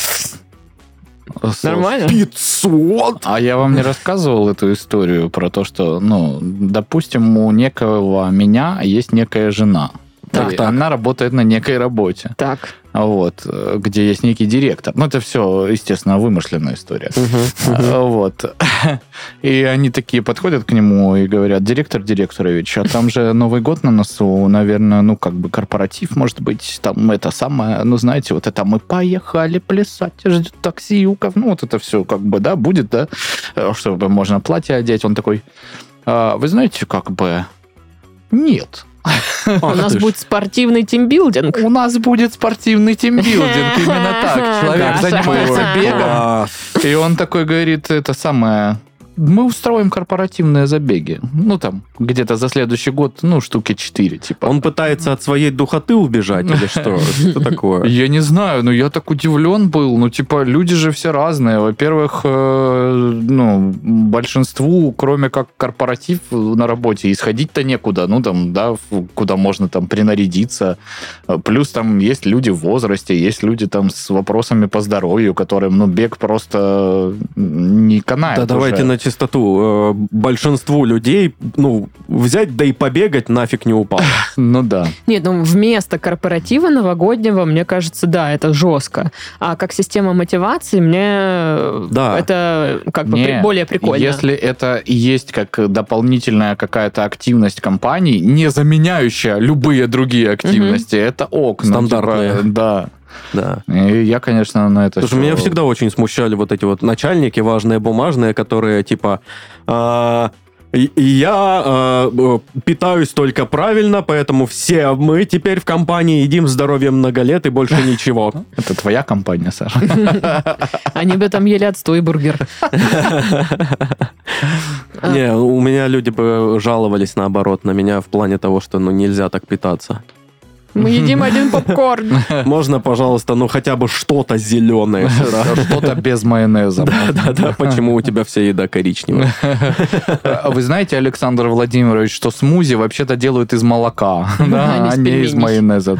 Speaker 1: Нормально?
Speaker 2: 500?
Speaker 3: А я вам не рассказывал эту историю про то, что, ну, допустим, у некого меня есть некая жена.
Speaker 2: Так,
Speaker 3: И
Speaker 2: так.
Speaker 3: Она работает на некой работе,
Speaker 1: Так.
Speaker 3: Вот, э, где есть некий директор. Ну, это все, естественно, вымышленная история. А, Вот. И они такие подходят к нему и говорят, директор Директорович, а там же Новый год на носу, наверное, ну, как бы корпоратив, может быть, там это самое, ну, знаете, вот это мы поехали плясать, ждет таксиюков, ну, вот это все как бы, да, будет, да, э, чтобы можно платье одеть. Он такой, «А, вы знаете, как бы, нет.
Speaker 1: У нас будет спортивный тимбилдинг.
Speaker 3: У нас будет спортивный тимбилдинг, именно так. Человек занимается бегом. И он такой говорит, это самое... Мы устроим корпоративные забеги. Ну, там, где-то за следующий год, ну, штуки 4, типа.
Speaker 2: Он пытается от своей духоты убежать или что? Что такое?
Speaker 3: Я не знаю, но я так удивлен был. Ну, типа, люди же все разные. Во-первых, э, ну, большинству, кроме как корпоратив на работе, исходить-то некуда. Ну, там, да, куда можно там принарядиться. Плюс там есть люди в возрасте, есть люди там с вопросами по здоровью, которым, ну, бег просто не канает.
Speaker 2: Да давайте на чистоту. Э, Большинству людей, ну, взять да и побегать нафиг не упал.
Speaker 3: Ну, да.
Speaker 1: Нет, ну вместо корпоратива новогоднего, мне кажется, да, это жестко. А как система мотивации, мне
Speaker 2: Да.
Speaker 1: это как бы
Speaker 3: Не,
Speaker 1: более прикольно.
Speaker 3: Если это и есть как дополнительная какая-то активность компании, не заменяющая любые другие активности, это ок. ну,
Speaker 2: Стандартные.
Speaker 3: типа, да.
Speaker 2: Да.
Speaker 3: И я, конечно, на это
Speaker 2: Слушай,
Speaker 3: всё-
Speaker 2: меня всегда очень смущали вот эти вот начальники важные, бумажные, которые типа... а, и- я э, питаюсь только правильно, поэтому все мы теперь в компании едим здоровьем много лет и больше ничего.
Speaker 3: Это твоя компания, Саша.
Speaker 1: Они бы там ели отстой бургер.
Speaker 2: Не, у меня люди бы жаловались наоборот на меня в плане того, что ну нельзя так питаться.
Speaker 1: Мы едим один попкорн.
Speaker 2: Можно, пожалуйста, ну хотя бы что-то зеленое.
Speaker 3: Что-то без майонеза.
Speaker 2: Да-да, почему у тебя вся еда коричневая?
Speaker 3: А Вы знаете, Александр Владимирович, что смузи вообще-то делают из молока, да,
Speaker 1: А не из
Speaker 3: майонеза.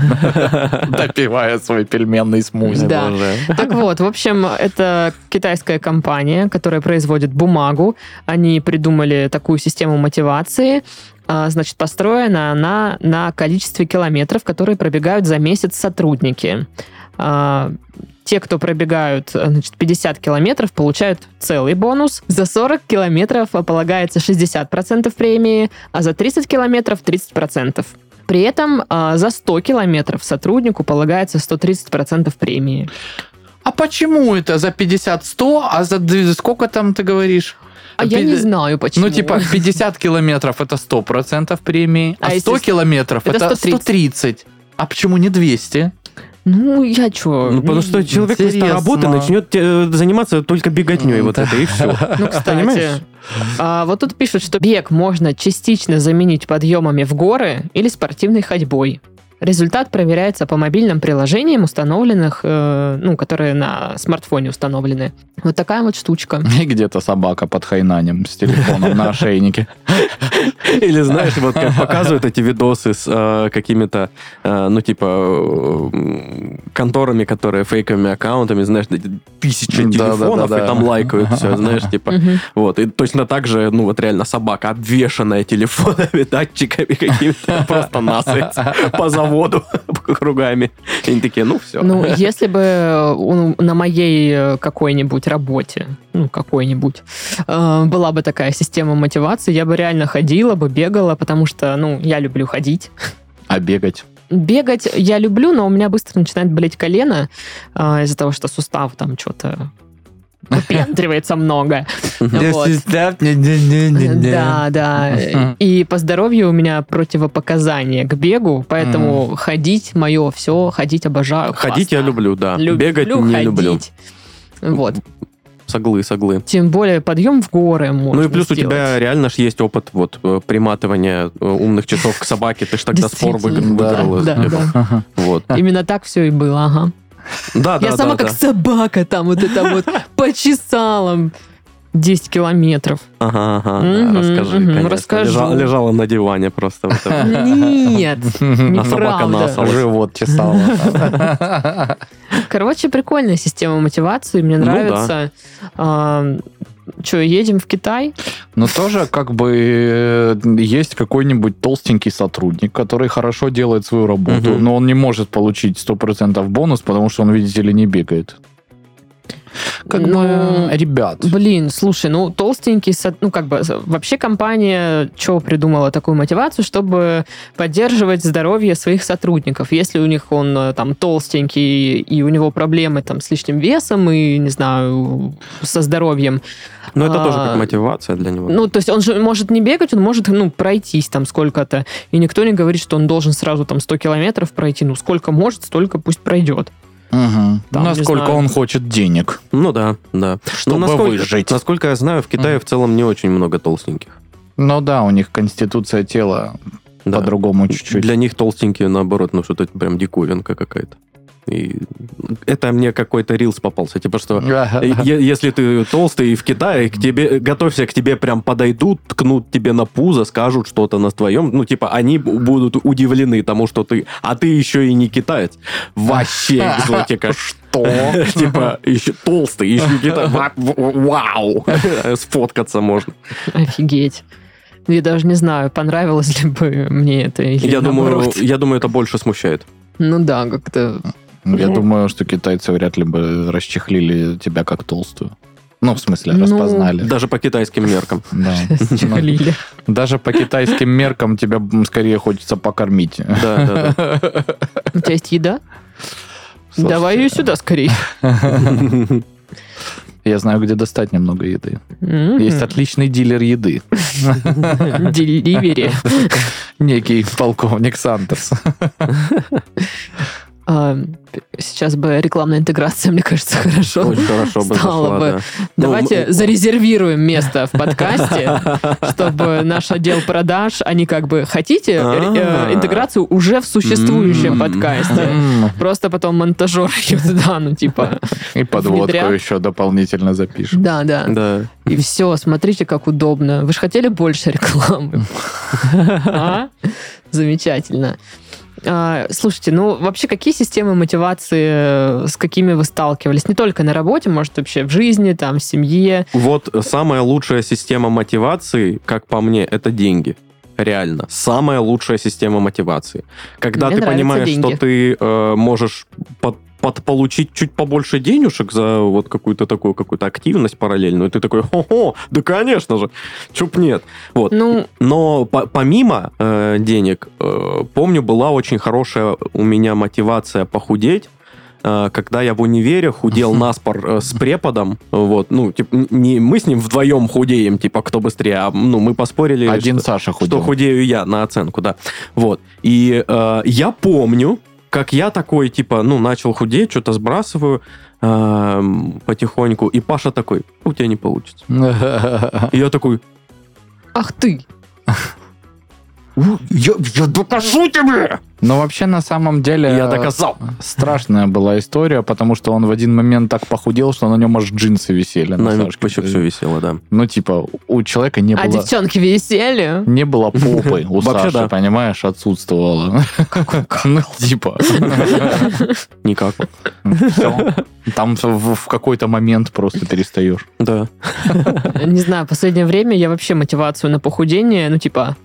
Speaker 3: Допивая свой пельменный смузи.
Speaker 1: Да. Так вот, в общем, это китайская компания, которая производит бумагу. Они придумали такую систему мотивации. А, Значит, построена она на количестве километров, которые пробегают за месяц сотрудники. А, Те, кто пробегают значит, 50 километров, получают целый бонус. За 40 километров полагается 60% премии, а за 30 километров 30%. При этом а, за 100 километров сотруднику полагается 130% премии.
Speaker 3: А почему это за 50-100, а за сколько там ты говоришь?
Speaker 1: А я не знаю, почему.
Speaker 3: Ну, типа, 50 километров это 100% премии, а,
Speaker 1: А
Speaker 3: 100
Speaker 1: если-
Speaker 3: километров
Speaker 1: это
Speaker 3: это
Speaker 1: 130.
Speaker 3: 130. А почему не 200?
Speaker 1: Ну, я чё?
Speaker 2: Ну, потому что человек вместо
Speaker 3: интересно.
Speaker 2: работы начнет э, заниматься только беготней, вот это и все.
Speaker 1: Ну, кстати,
Speaker 2: Понимаешь?
Speaker 1: а, вот тут пишут, что бег можно частично заменить подъемами в горы или спортивной ходьбой. Результат проверяется по мобильным приложениям, установленных, э, ну, которые на смартфоне установлены. Вот такая вот штучка.
Speaker 3: И где-то собака под хайнанем с телефоном на ошейнике.
Speaker 2: Или знаешь, вот как показывают эти видосы с э, какими-то, э, ну, типа, э, конторами, которые фейковыми аккаунтами, знаешь, тысячи
Speaker 3: да,
Speaker 2: телефонов,
Speaker 3: да, да.
Speaker 2: и там лайкают все, знаешь, типа. Вот, и точно так же, ну, вот реально собака, обвешанная телефонами, датчиками какими-то, просто насыть по заводу кругами. И они такие, ну, все.
Speaker 1: Ну, если бы у- на моей э, какой-нибудь работе, ну, какой-нибудь, э, была бы такая система мотивации, я бы реально ходила бы, бегала, потому что, ну, я люблю ходить.
Speaker 3: А бегать?
Speaker 1: Бегать я люблю, но у меня быстро начинает болеть колено э, из-за того, что сустав там что-то выпендривается много. Да, да. И по здоровью у меня противопоказания к бегу, поэтому ходить мое все, ходить обожаю.
Speaker 2: Ходить я люблю, да. Бегать не люблю.
Speaker 1: Вот.
Speaker 2: Соглы, соглы.
Speaker 1: Тем более подъем в горы можно
Speaker 2: Ну и плюс у
Speaker 1: сделать.
Speaker 2: тебя реально ж есть опыт вот э, приматывания э, умных часов к собаке. Ты ж тогда спор выиграл. из
Speaker 1: Да,
Speaker 2: этого.
Speaker 1: да.
Speaker 2: Вот.
Speaker 1: Именно так все и было, ага.
Speaker 2: Да, да,
Speaker 1: Я сама как собака там вот это вот почесала 10 километров.
Speaker 2: Ага, ага. Расскажи, конечно.
Speaker 1: расскажу.
Speaker 2: Лежа- Лежала на диване просто.
Speaker 1: Нет,
Speaker 2: А собака насала.
Speaker 3: Живот чесала.
Speaker 1: Короче, прикольная система мотивации, мне
Speaker 2: Ну
Speaker 1: нравится. Че, едем в Китай?
Speaker 3: Но тоже как бы э, есть какой-нибудь толстенький сотрудник, который хорошо делает свою работу,
Speaker 2: Мгм.
Speaker 3: но он не может получить 100% бонус, потому что он, видите ли, не бегает. Как
Speaker 1: Ну,
Speaker 3: бы, ребят,
Speaker 1: Блин, слушай, ну толстенький, ну как бы вообще компания что придумала такую мотивацию, чтобы поддерживать здоровье своих сотрудников. Если у них он э, там толстенький и у него проблемы там с лишним весом и не знаю со здоровьем,
Speaker 2: Ну это тоже
Speaker 1: А,
Speaker 2: как мотивация для него.
Speaker 1: ну то есть он же может не бегать, он может ну пройтись там сколько-то, и никто не говорит, что он должен сразу там 100 километров пройти. Ну сколько может, столько пусть пройдет.
Speaker 3: Мгм.
Speaker 1: Там,
Speaker 3: насколько он хочет денег,
Speaker 2: Ну да, да.
Speaker 3: чтобы
Speaker 2: ну, насколько,
Speaker 3: выжить.
Speaker 2: насколько я знаю, в Китае в целом не очень много толстеньких.
Speaker 3: Ну да, у них конституция тела
Speaker 2: Да.
Speaker 3: по-другому чуть-чуть.
Speaker 2: Для них толстенькие, наоборот, ну что-то прям диковинка какая-то. И это мне какой-то рилс попался. Типа, что если ты толстый и в Китае, к тебе, готовься, к тебе прям подойдут, ткнут тебе на пузо, скажут что-то на твоем. Ну, типа, они будут удивлены тому, что ты... А ты еще и не китаец. Вообще экзотика. Что? Типа, еще толстый, еще китаец. Вау! Сфоткаться можно.
Speaker 1: Офигеть. Я даже не знаю, понравилось ли бы мне это или
Speaker 2: Я думаю,
Speaker 1: наоборот.
Speaker 2: я думаю, это больше смущает.
Speaker 1: Ну да, как-то...
Speaker 3: Я думаю, что китайцы вряд ли бы расчехлили тебя как толстую. Ну, в смысле,
Speaker 1: Ну,
Speaker 3: распознали.
Speaker 2: Даже по китайским меркам.
Speaker 3: Да.
Speaker 1: Чехлили.
Speaker 3: Даже по китайским меркам тебя скорее хочется покормить.
Speaker 2: Да, да, да.
Speaker 1: У тебя есть еда?
Speaker 3: Слушайте,
Speaker 1: Давай ее сюда скорее.
Speaker 3: Я знаю, где достать немного еды.
Speaker 1: М.
Speaker 3: Есть отличный дилер еды.
Speaker 1: Деливери.
Speaker 3: Некий полковник Сантерс.
Speaker 1: А, Сейчас бы рекламная интеграция, мне кажется, хорошо.
Speaker 2: Очень хорошо бы
Speaker 1: Стало
Speaker 2: зашла,
Speaker 1: бы.
Speaker 2: да. Ну,
Speaker 1: Давайте
Speaker 2: м-
Speaker 1: зарезервируем место в подкасте, чтобы наш отдел продаж, они как бы хотите э,
Speaker 2: А.
Speaker 1: интеграцию уже в существующем подкасте. Просто потом монтажер ее туда, ну типа,
Speaker 3: И подводку еще дополнительно запишем.
Speaker 1: да, да.
Speaker 2: Да.
Speaker 1: И все, смотрите, как удобно. Вы же хотели больше рекламы? А? Замечательно. А, Слушайте, ну вообще какие системы мотивации, э, с какими вы сталкивались? Не только на работе, может вообще в жизни, там, в семье.
Speaker 2: Вот самая лучшая система мотивации, как по мне, это деньги. Реально. Самая лучшая система мотивации. Когда
Speaker 1: Мне
Speaker 2: ты понимаешь,
Speaker 1: деньги.
Speaker 2: что ты э, можешь под, подполучить чуть побольше денежек за вот какую-то такую какую-то активность параллельную, ты такой, хо-хо, да конечно же, чуп нет. Вот.
Speaker 1: Ну,
Speaker 2: Но по- помимо э, денег, э, помню, была очень хорошая у меня мотивация похудеть. Э, Когда я в универе худел наспор э, с преподом, вот, ну, типа, не мы с ним вдвоем худеем, типа, кто быстрее, а, ну, мы поспорили,
Speaker 3: Один
Speaker 2: что,
Speaker 3: Саша
Speaker 2: что
Speaker 3: худел.
Speaker 2: худею я на оценку, да. Вот. И э, я помню, как я такой, типа, ну, начал худеть, что-то сбрасываю э, потихоньку, и Паша такой, у тебя не получится. И я такой,
Speaker 1: ах ты.
Speaker 2: Я, я докажу тебе!
Speaker 3: Но вообще, на самом деле...
Speaker 2: Я доказал.
Speaker 3: Страшная была история, потому что он в один момент так похудел, что на нем аж джинсы висели.
Speaker 2: На
Speaker 3: на
Speaker 2: вообще все висело, да.
Speaker 3: Ну, типа, у человека не
Speaker 1: А
Speaker 3: было...
Speaker 1: девчонки висели?
Speaker 3: Не было попы у
Speaker 2: Вообще
Speaker 3: Саши,
Speaker 2: да.
Speaker 3: понимаешь, отсутствовало. Ну, типа.
Speaker 2: Никак.
Speaker 3: Там в в какой-то момент просто перестаешь.
Speaker 2: Да.
Speaker 1: Не знаю, последнее время я вообще мотивацию на похудение, ну типа,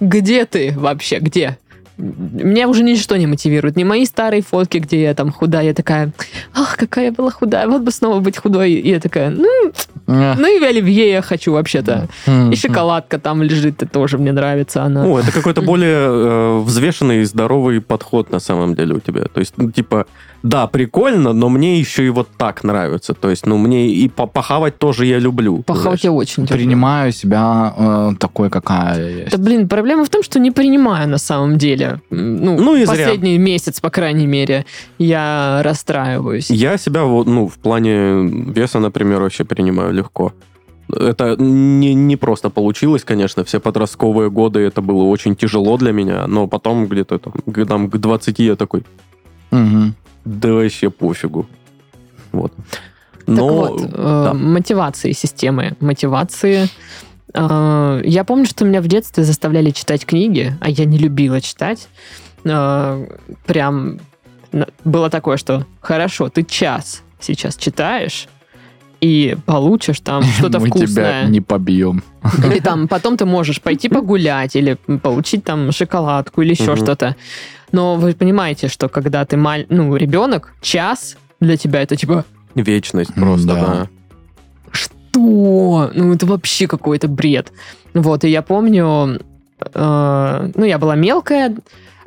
Speaker 1: где ты вообще, где? Меня уже ничто не мотивирует. Не мои старые фотки, где я там худая. Я такая, ах, какая я была худая, вот бы снова быть худой. И я такая, ну, ну и в оливье я хочу вообще-то. И шоколадка там лежит, это тоже мне нравится она.
Speaker 2: Ну, это какой-то более э, взвешенный и здоровый подход на самом деле у тебя. То есть, ну, типа, да, прикольно, но мне еще и вот так нравится. То есть, ну, мне и по- похавать тоже я люблю.
Speaker 1: Похавать я очень люблю.
Speaker 3: Принимаю себя э, такой, какая я есть.
Speaker 1: Да, блин, проблема в том, что не принимаю на самом деле. М, Ну,
Speaker 2: Ну и зря.
Speaker 1: последний месяц, по крайней мере, я расстраиваюсь.
Speaker 2: Я себя, ну, в плане веса, например, вообще принимаю легко. Это не, не просто получилось, конечно, все подростковые годы это было очень тяжело для меня, но потом где-то там, годам к 20 я такой,
Speaker 3: Мгм.
Speaker 2: да вообще пофигу. Вот.
Speaker 1: Так
Speaker 2: Но,
Speaker 1: вот, э,
Speaker 2: да.
Speaker 1: мотивации, системы мотивации. Э, Я помню, что меня в детстве заставляли читать книги, а я не любила читать. Э, Прям было такое, что хорошо, ты час сейчас читаешь, и получишь там что-то
Speaker 3: Мы тебя
Speaker 1: вкусное.
Speaker 3: не побьем.
Speaker 1: Или там потом ты можешь пойти погулять, или получить там шоколадку, или еще
Speaker 2: Мгм.
Speaker 1: что-то. Но вы понимаете, что когда ты маль... ну, ребенок, час для тебя это типа
Speaker 2: вечность просто,
Speaker 3: да.
Speaker 2: да.
Speaker 1: Что? Ну, это вообще какой-то бред. Вот, и я помню, э, ну, я была мелкая,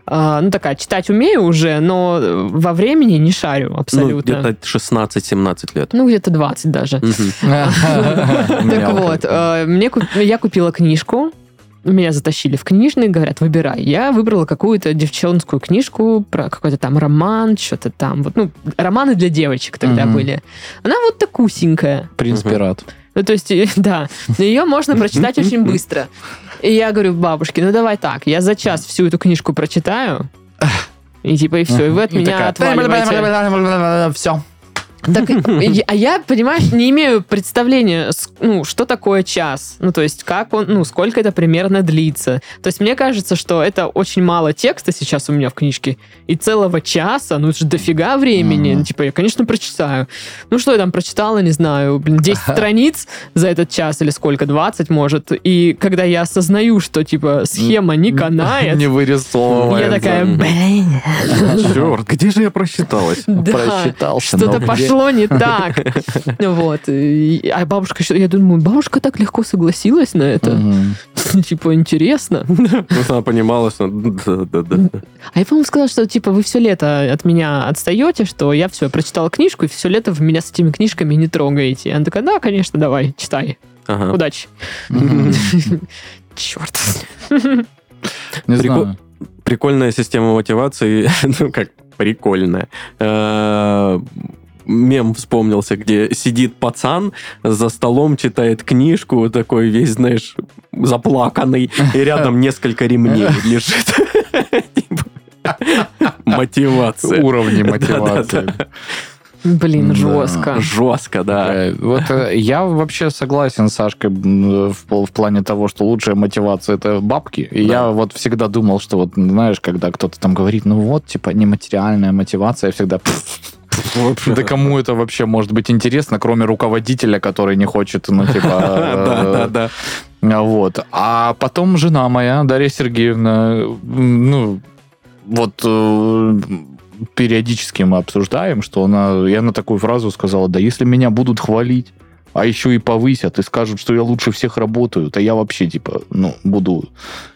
Speaker 1: э, ну, такая, читать умею уже, но во времени не шарю
Speaker 2: Ну,
Speaker 1: абсолютно.
Speaker 2: где-то 16-17 лет.
Speaker 1: Ну, где-то 20 даже. Так вот, э, мне я купила книжку, меня затащили в книжный, говорят, выбирай. Я выбрала какую-то девчонскую книжку про какой-то там роман, что-то там. Вот, ну, романы для девочек тогда
Speaker 3: Мгм.
Speaker 1: были. Она вот такусенькая.
Speaker 3: Принц
Speaker 2: Мгм.
Speaker 1: Ну, то есть, да, ее можно прочитать очень быстро. И я говорю бабушке, ну давай так, я за час всю эту книжку прочитаю, и типа, и все, и вы от меня отваливаете.
Speaker 3: Все.
Speaker 1: Так, а я, понимаешь, не имею представления, ну, что такое час. Ну, то есть, как он, ну, сколько это примерно длится. То есть, мне кажется, что это очень мало текста сейчас у меня в книжке. И целого часа, ну, это же дофига времени.
Speaker 3: Мгм.
Speaker 1: Ну, типа, я, конечно, прочитаю. Ну, что я там прочитала, не знаю, блин, 10 страниц за этот час или сколько, 20, может. И когда я осознаю, что, типа, схема не канает,
Speaker 3: Не вырисовывается.
Speaker 1: я такая, блин,
Speaker 2: Черт, где же я просчиталась?
Speaker 1: да.
Speaker 3: Просчитался.
Speaker 1: Что-то пошло не так. Вот. А бабушка, еще- я думаю, бабушка так легко согласилась на это. Типа, интересно.
Speaker 2: Ну, она понимала, что... Да, да, да.
Speaker 1: А я, по-моему, сказала, что, типа, вы все лето от меня отстаете, что я все, прочитала книжку, и все лето вы меня с этими книжками не трогаете. Она такая, да, конечно, давай, читай.
Speaker 2: Ага.
Speaker 1: Удачи. Черт.
Speaker 3: Не знаю.
Speaker 2: Прикольная система мотивации. Ну, как прикольная. Мем вспомнился, где сидит пацан за столом, читает книжку, такой весь, знаешь, заплаканный, и рядом несколько ремней лежит. Типа, Мотивация.
Speaker 3: Уровни мотивации.
Speaker 1: Блин,
Speaker 3: Да.
Speaker 1: жестко.
Speaker 2: Жестко, да.
Speaker 3: Вот э, я вообще согласен с Сашкой в, в плане того, что лучшая мотивация это бабки. И
Speaker 2: Да.
Speaker 3: я вот всегда думал, что вот, знаешь, когда кто-то там говорит, ну вот, типа, нематериальная мотивация, я всегда... Да кому это вообще может быть интересно, кроме руководителя, который не хочет, ну, типа...
Speaker 2: Да,
Speaker 3: э,
Speaker 2: да, да.
Speaker 3: А Вот. А потом жена моя, Дарья Сергеевна, ну, вот э, периодически мы обсуждаем, что она, и она такую фразу сказала, да если меня будут хвалить, а еще и повысят, и скажут, что я лучше всех работаю, то я вообще, типа, ну, буду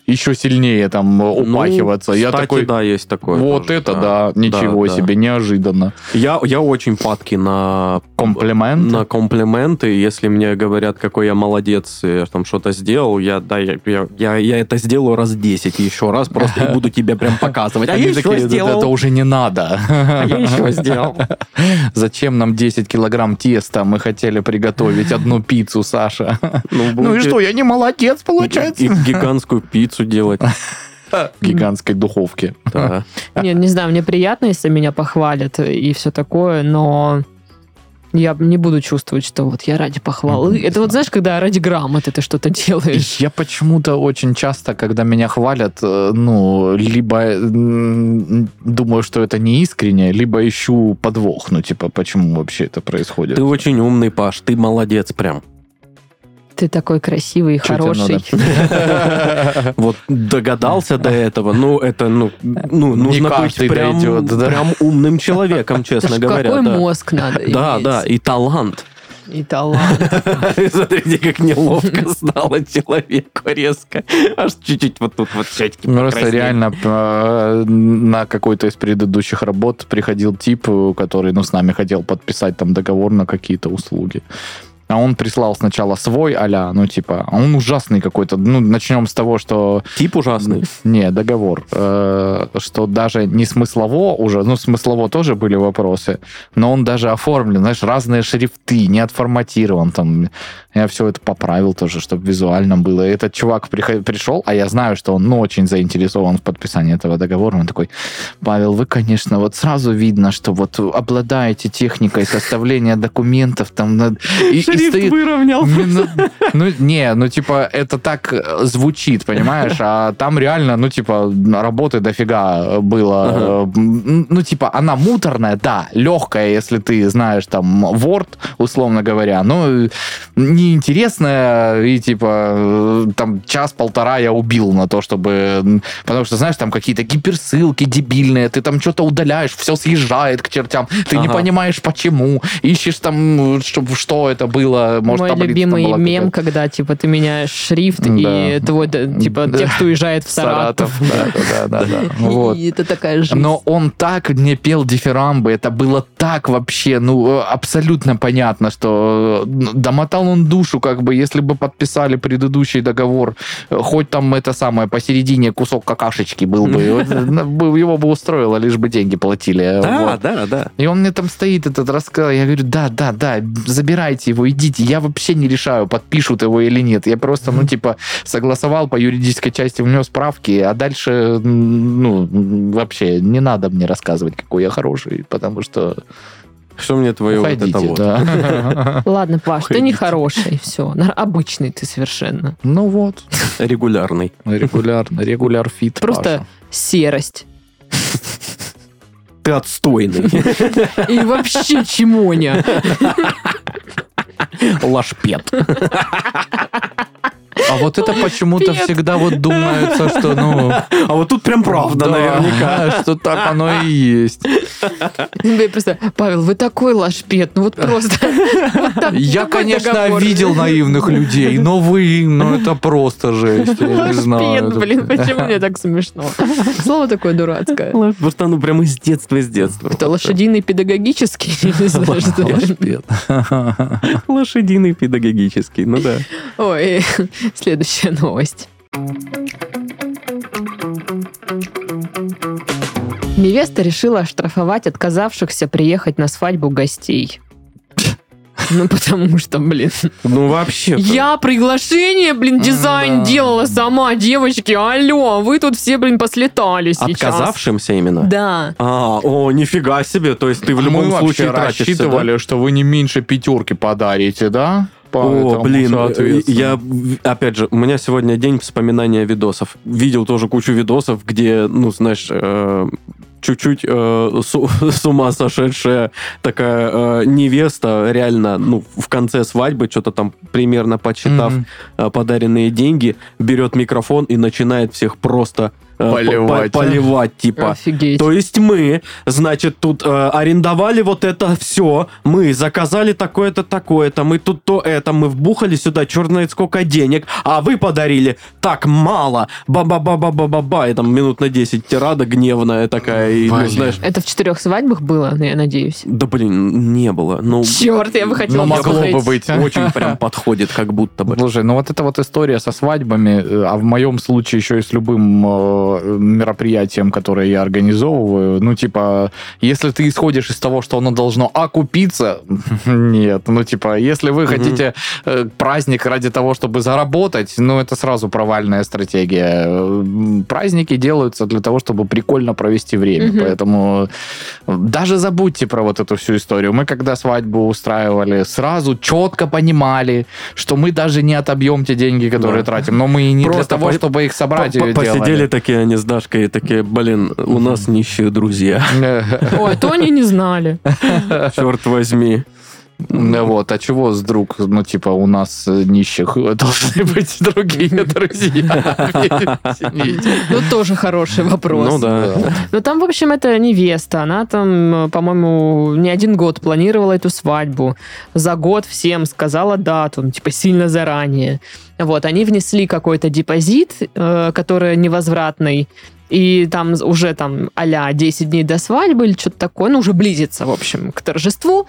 Speaker 3: еще сильнее там упахиваться.
Speaker 2: Ну,
Speaker 3: я
Speaker 2: кстати,
Speaker 3: такой,
Speaker 2: да, есть такое.
Speaker 3: вот
Speaker 2: тоже,
Speaker 3: это да, ничего
Speaker 2: да, да.
Speaker 3: себе, неожиданно.
Speaker 2: Я, я очень падки на
Speaker 3: Комплимент.
Speaker 2: на комплименты. Если мне говорят, какой я молодец, я там что-то сделал, я, да, я, я, я, я это сделаю раз 10 еще раз, просто и буду тебе прям показывать. А я
Speaker 3: Они
Speaker 2: еще
Speaker 3: такие, «Да
Speaker 2: сделал.
Speaker 3: это уже не надо.
Speaker 2: А я еще сделал.
Speaker 3: Зачем нам 10 килограмм теста? Мы хотели приготовить одну пиццу, Саша. Ну и
Speaker 2: будете
Speaker 3: что, я не молодец,
Speaker 2: и-
Speaker 3: получается?
Speaker 2: и гигантскую пиццу делать.
Speaker 3: В гигантской духовке.
Speaker 2: Да.
Speaker 1: Не, не знаю, мне приятно, если меня похвалят и все такое, но я не буду чувствовать, что вот я ради похвалы.
Speaker 3: Мгм.
Speaker 1: Это вот знаешь, когда ради грамоты ты что-то делаешь.
Speaker 3: Я почему-то очень часто, когда меня хвалят, э, ну, либо м, думаю, что это не искренне, либо ищу подвох. Ну, типа, почему вообще это происходит?
Speaker 2: Ты очень умный, Паш, ты молодец прям.
Speaker 1: Ты такой красивый и хороший.
Speaker 2: Вот догадался до этого, ну, это, ну, ну нужно быть прям, умным человеком, честно говоря.
Speaker 1: какой
Speaker 2: да.
Speaker 1: мозг надо
Speaker 2: Да,
Speaker 1: иметь.
Speaker 2: да, и талант.
Speaker 1: И талант.
Speaker 2: Смотрите, как неловко стало человеку резко. Аж чуть-чуть вот тут вот щечки
Speaker 3: Ну, Просто реально э, на какой-то из предыдущих работ приходил тип, э, который, ну, с нами хотел подписать там договор на какие-то услуги. А он прислал сначала свой а ну, типа, а он ужасный какой-то. Ну, начнем с того, что...
Speaker 2: Тип ужасный.
Speaker 3: Не, договор. Э, что даже не смыслово уже, ну, смыслово тоже были вопросы, но он даже оформлен, знаешь, разные шрифты, не отформатирован там. Я все это поправил тоже, чтобы визуально было. И этот чувак приход- пришел, а я знаю, что он, ну, очень заинтересован в подписании этого договора. Он такой, Павел, вы, конечно, вот сразу видно, что вот обладаете техникой составления документов там. на- И, и
Speaker 2: Шрифт
Speaker 3: стоит-
Speaker 2: выровнял.
Speaker 3: Ну, не, ну, типа, это так э, звучит, понимаешь? А там реально, ну, типа, работы дофига было.
Speaker 2: Ага.
Speaker 3: Э, Ну, типа, она муторная, да, легкая, если ты знаешь, там, Word, условно говоря, но э, неинтересная, и, типа, там, час-полтора я убил на то, чтобы... Потому что, знаешь, там какие-то гиперссылки дебильные, ты там что-то удаляешь, все съезжает к чертям, ты не понимаешь, почему, ищешь там, чтобы что это было, может,
Speaker 1: Мой любимый мем,
Speaker 3: какая-то.
Speaker 1: Когда типа ты меняешь шрифт,
Speaker 3: Да.
Speaker 1: и твой типа
Speaker 3: Да.
Speaker 1: текст уезжает в Саратов.
Speaker 3: Да, да, да, да, да. Вот.
Speaker 1: И это такая жизнь.
Speaker 3: Но он так не пел дифирамбы, это было так вообще, ну, э, абсолютно понятно, что э, домотал он душу, как бы, если бы подписали предыдущий договор, э, хоть там это самое, посередине кусок какашечки был бы, его бы устроило, лишь бы деньги платили.
Speaker 2: Да, да, да.
Speaker 3: И он мне там стоит, этот рассказ. Я говорю, да, да, да, забирайте его, идите. Я вообще не решаю, подпишут его или нет. Я просто, ну, типа, согласовал по юридической части, внес справки, а дальше, ну, вообще не надо мне рассказывать, какой я хороший, потому что
Speaker 2: Что мне твое вот
Speaker 3: уходите,
Speaker 2: это вот?
Speaker 3: да.
Speaker 1: Ладно, Паш, ты не хороший, все. Обычный ты совершенно.
Speaker 3: Ну вот,
Speaker 2: Регулярный.
Speaker 3: регулярно, регуляр фит.
Speaker 1: Просто
Speaker 3: Паша.
Speaker 1: серость.
Speaker 2: Ты отстойный.
Speaker 1: И вообще чмоня.
Speaker 2: Лашпет.
Speaker 3: А вот это почему-то всегда вот думается, что, ну...
Speaker 2: А вот тут прям правда,
Speaker 3: да,
Speaker 2: наверняка.
Speaker 3: Что так оно и есть.
Speaker 1: Я просто, Павел, вы такой лашпет, ну вот просто.
Speaker 3: Я, конечно, видел наивных людей, но вы, ну это просто жесть. Я не знаю.
Speaker 1: Лашпет, блин, почему мне так смешно? Слово такое дурацкое.
Speaker 2: Просто оно прям из детства, из детства.
Speaker 1: Это лошадиный педагогический? Что.
Speaker 2: Лошадиный педагогический, ну да.
Speaker 1: Ой, следующая новость. Невеста решила оштрафовать отказавшихся приехать на свадьбу гостей. Ну, потому что, блин,
Speaker 2: Ну вообще.
Speaker 1: я приглашение, блин, дизайн
Speaker 3: Да.
Speaker 1: делала сама, девочки, алло, вы тут все, блин, послетали сейчас.
Speaker 2: Отказавшимся именно?
Speaker 1: Да.
Speaker 2: А, о, нифига себе. То есть ты в
Speaker 3: Мы
Speaker 2: любом
Speaker 3: вообще
Speaker 2: случае тратишься, да?
Speaker 3: рассчитывали, что вы не меньше пятерки подарите, да?
Speaker 2: О,
Speaker 3: Поэтому,
Speaker 2: блин,
Speaker 3: соответственно.
Speaker 2: я, опять же, у меня сегодня день вспоминания видосов. Видел тоже кучу видосов, где, ну, знаешь, э, чуть-чуть э, с, с ума сошедшая такая э, невеста, реально, ну, в конце свадьбы, что-то там примерно подсчитав
Speaker 3: Мгм.
Speaker 2: э, подаренные деньги, берет микрофон и начинает всех просто э,
Speaker 3: Поливать,
Speaker 2: по-
Speaker 3: а?
Speaker 2: поливать, типа.
Speaker 1: Офигеть.
Speaker 2: То есть мы, значит, тут э, арендовали вот это все, мы заказали такое-то, такое-то, мы тут то это, мы вбухали сюда черт знает сколько денег, а вы подарили так мало, ба-ба-ба-ба-ба-ба-ба, и там минут на 10 тирада гневная такая, и, ну, знаешь,
Speaker 1: Это в четырех свадьбах было, ну, я надеюсь.
Speaker 2: да блин, не было, ну,
Speaker 1: Черт, я бы хотела
Speaker 3: Ну, могло бы быть.
Speaker 2: очень прям подходит, как будто бы.
Speaker 3: Слушай, ну вот эта вот история со свадьбами, э, а в моем случае еще и с любым э, мероприятием, которое я организовываю, ну, типа, если ты исходишь из того, что оно должно окупиться, нет. Ну, типа, если вы хотите э, праздник ради того, чтобы заработать, ну, это сразу провальная стратегия. Э, Праздники делаются для того, чтобы прикольно провести время, поэтому даже забудьте про вот эту всю историю. Мы когда свадьбу устраивали, сразу четко понимали, что мы даже не отобьем те деньги, которые тратим, но мы и не для того, чтобы их собрать,
Speaker 2: Посидели
Speaker 3: делали.
Speaker 2: Такие они с Дашкой, такие, блин, у нас нищие друзья,
Speaker 1: Ой, то они не знали.
Speaker 2: черт возьми.
Speaker 3: Вот, а чего с друг, ну, типа, у нас э, нищих должны быть другие друзья.
Speaker 1: Ну, тоже хороший вопрос.
Speaker 2: Ну да.
Speaker 1: Ну, там, в общем, это невеста. Она там, э, по-моему, не один год планировала эту свадьбу. За год всем сказала дату, ну, типа, сильно заранее. Вот, они внесли какой-то депозит, э, который невозвратный, и там уже там а 10 дней до свадьбы или что-то такое, ну, уже близится, в общем, к торжеству.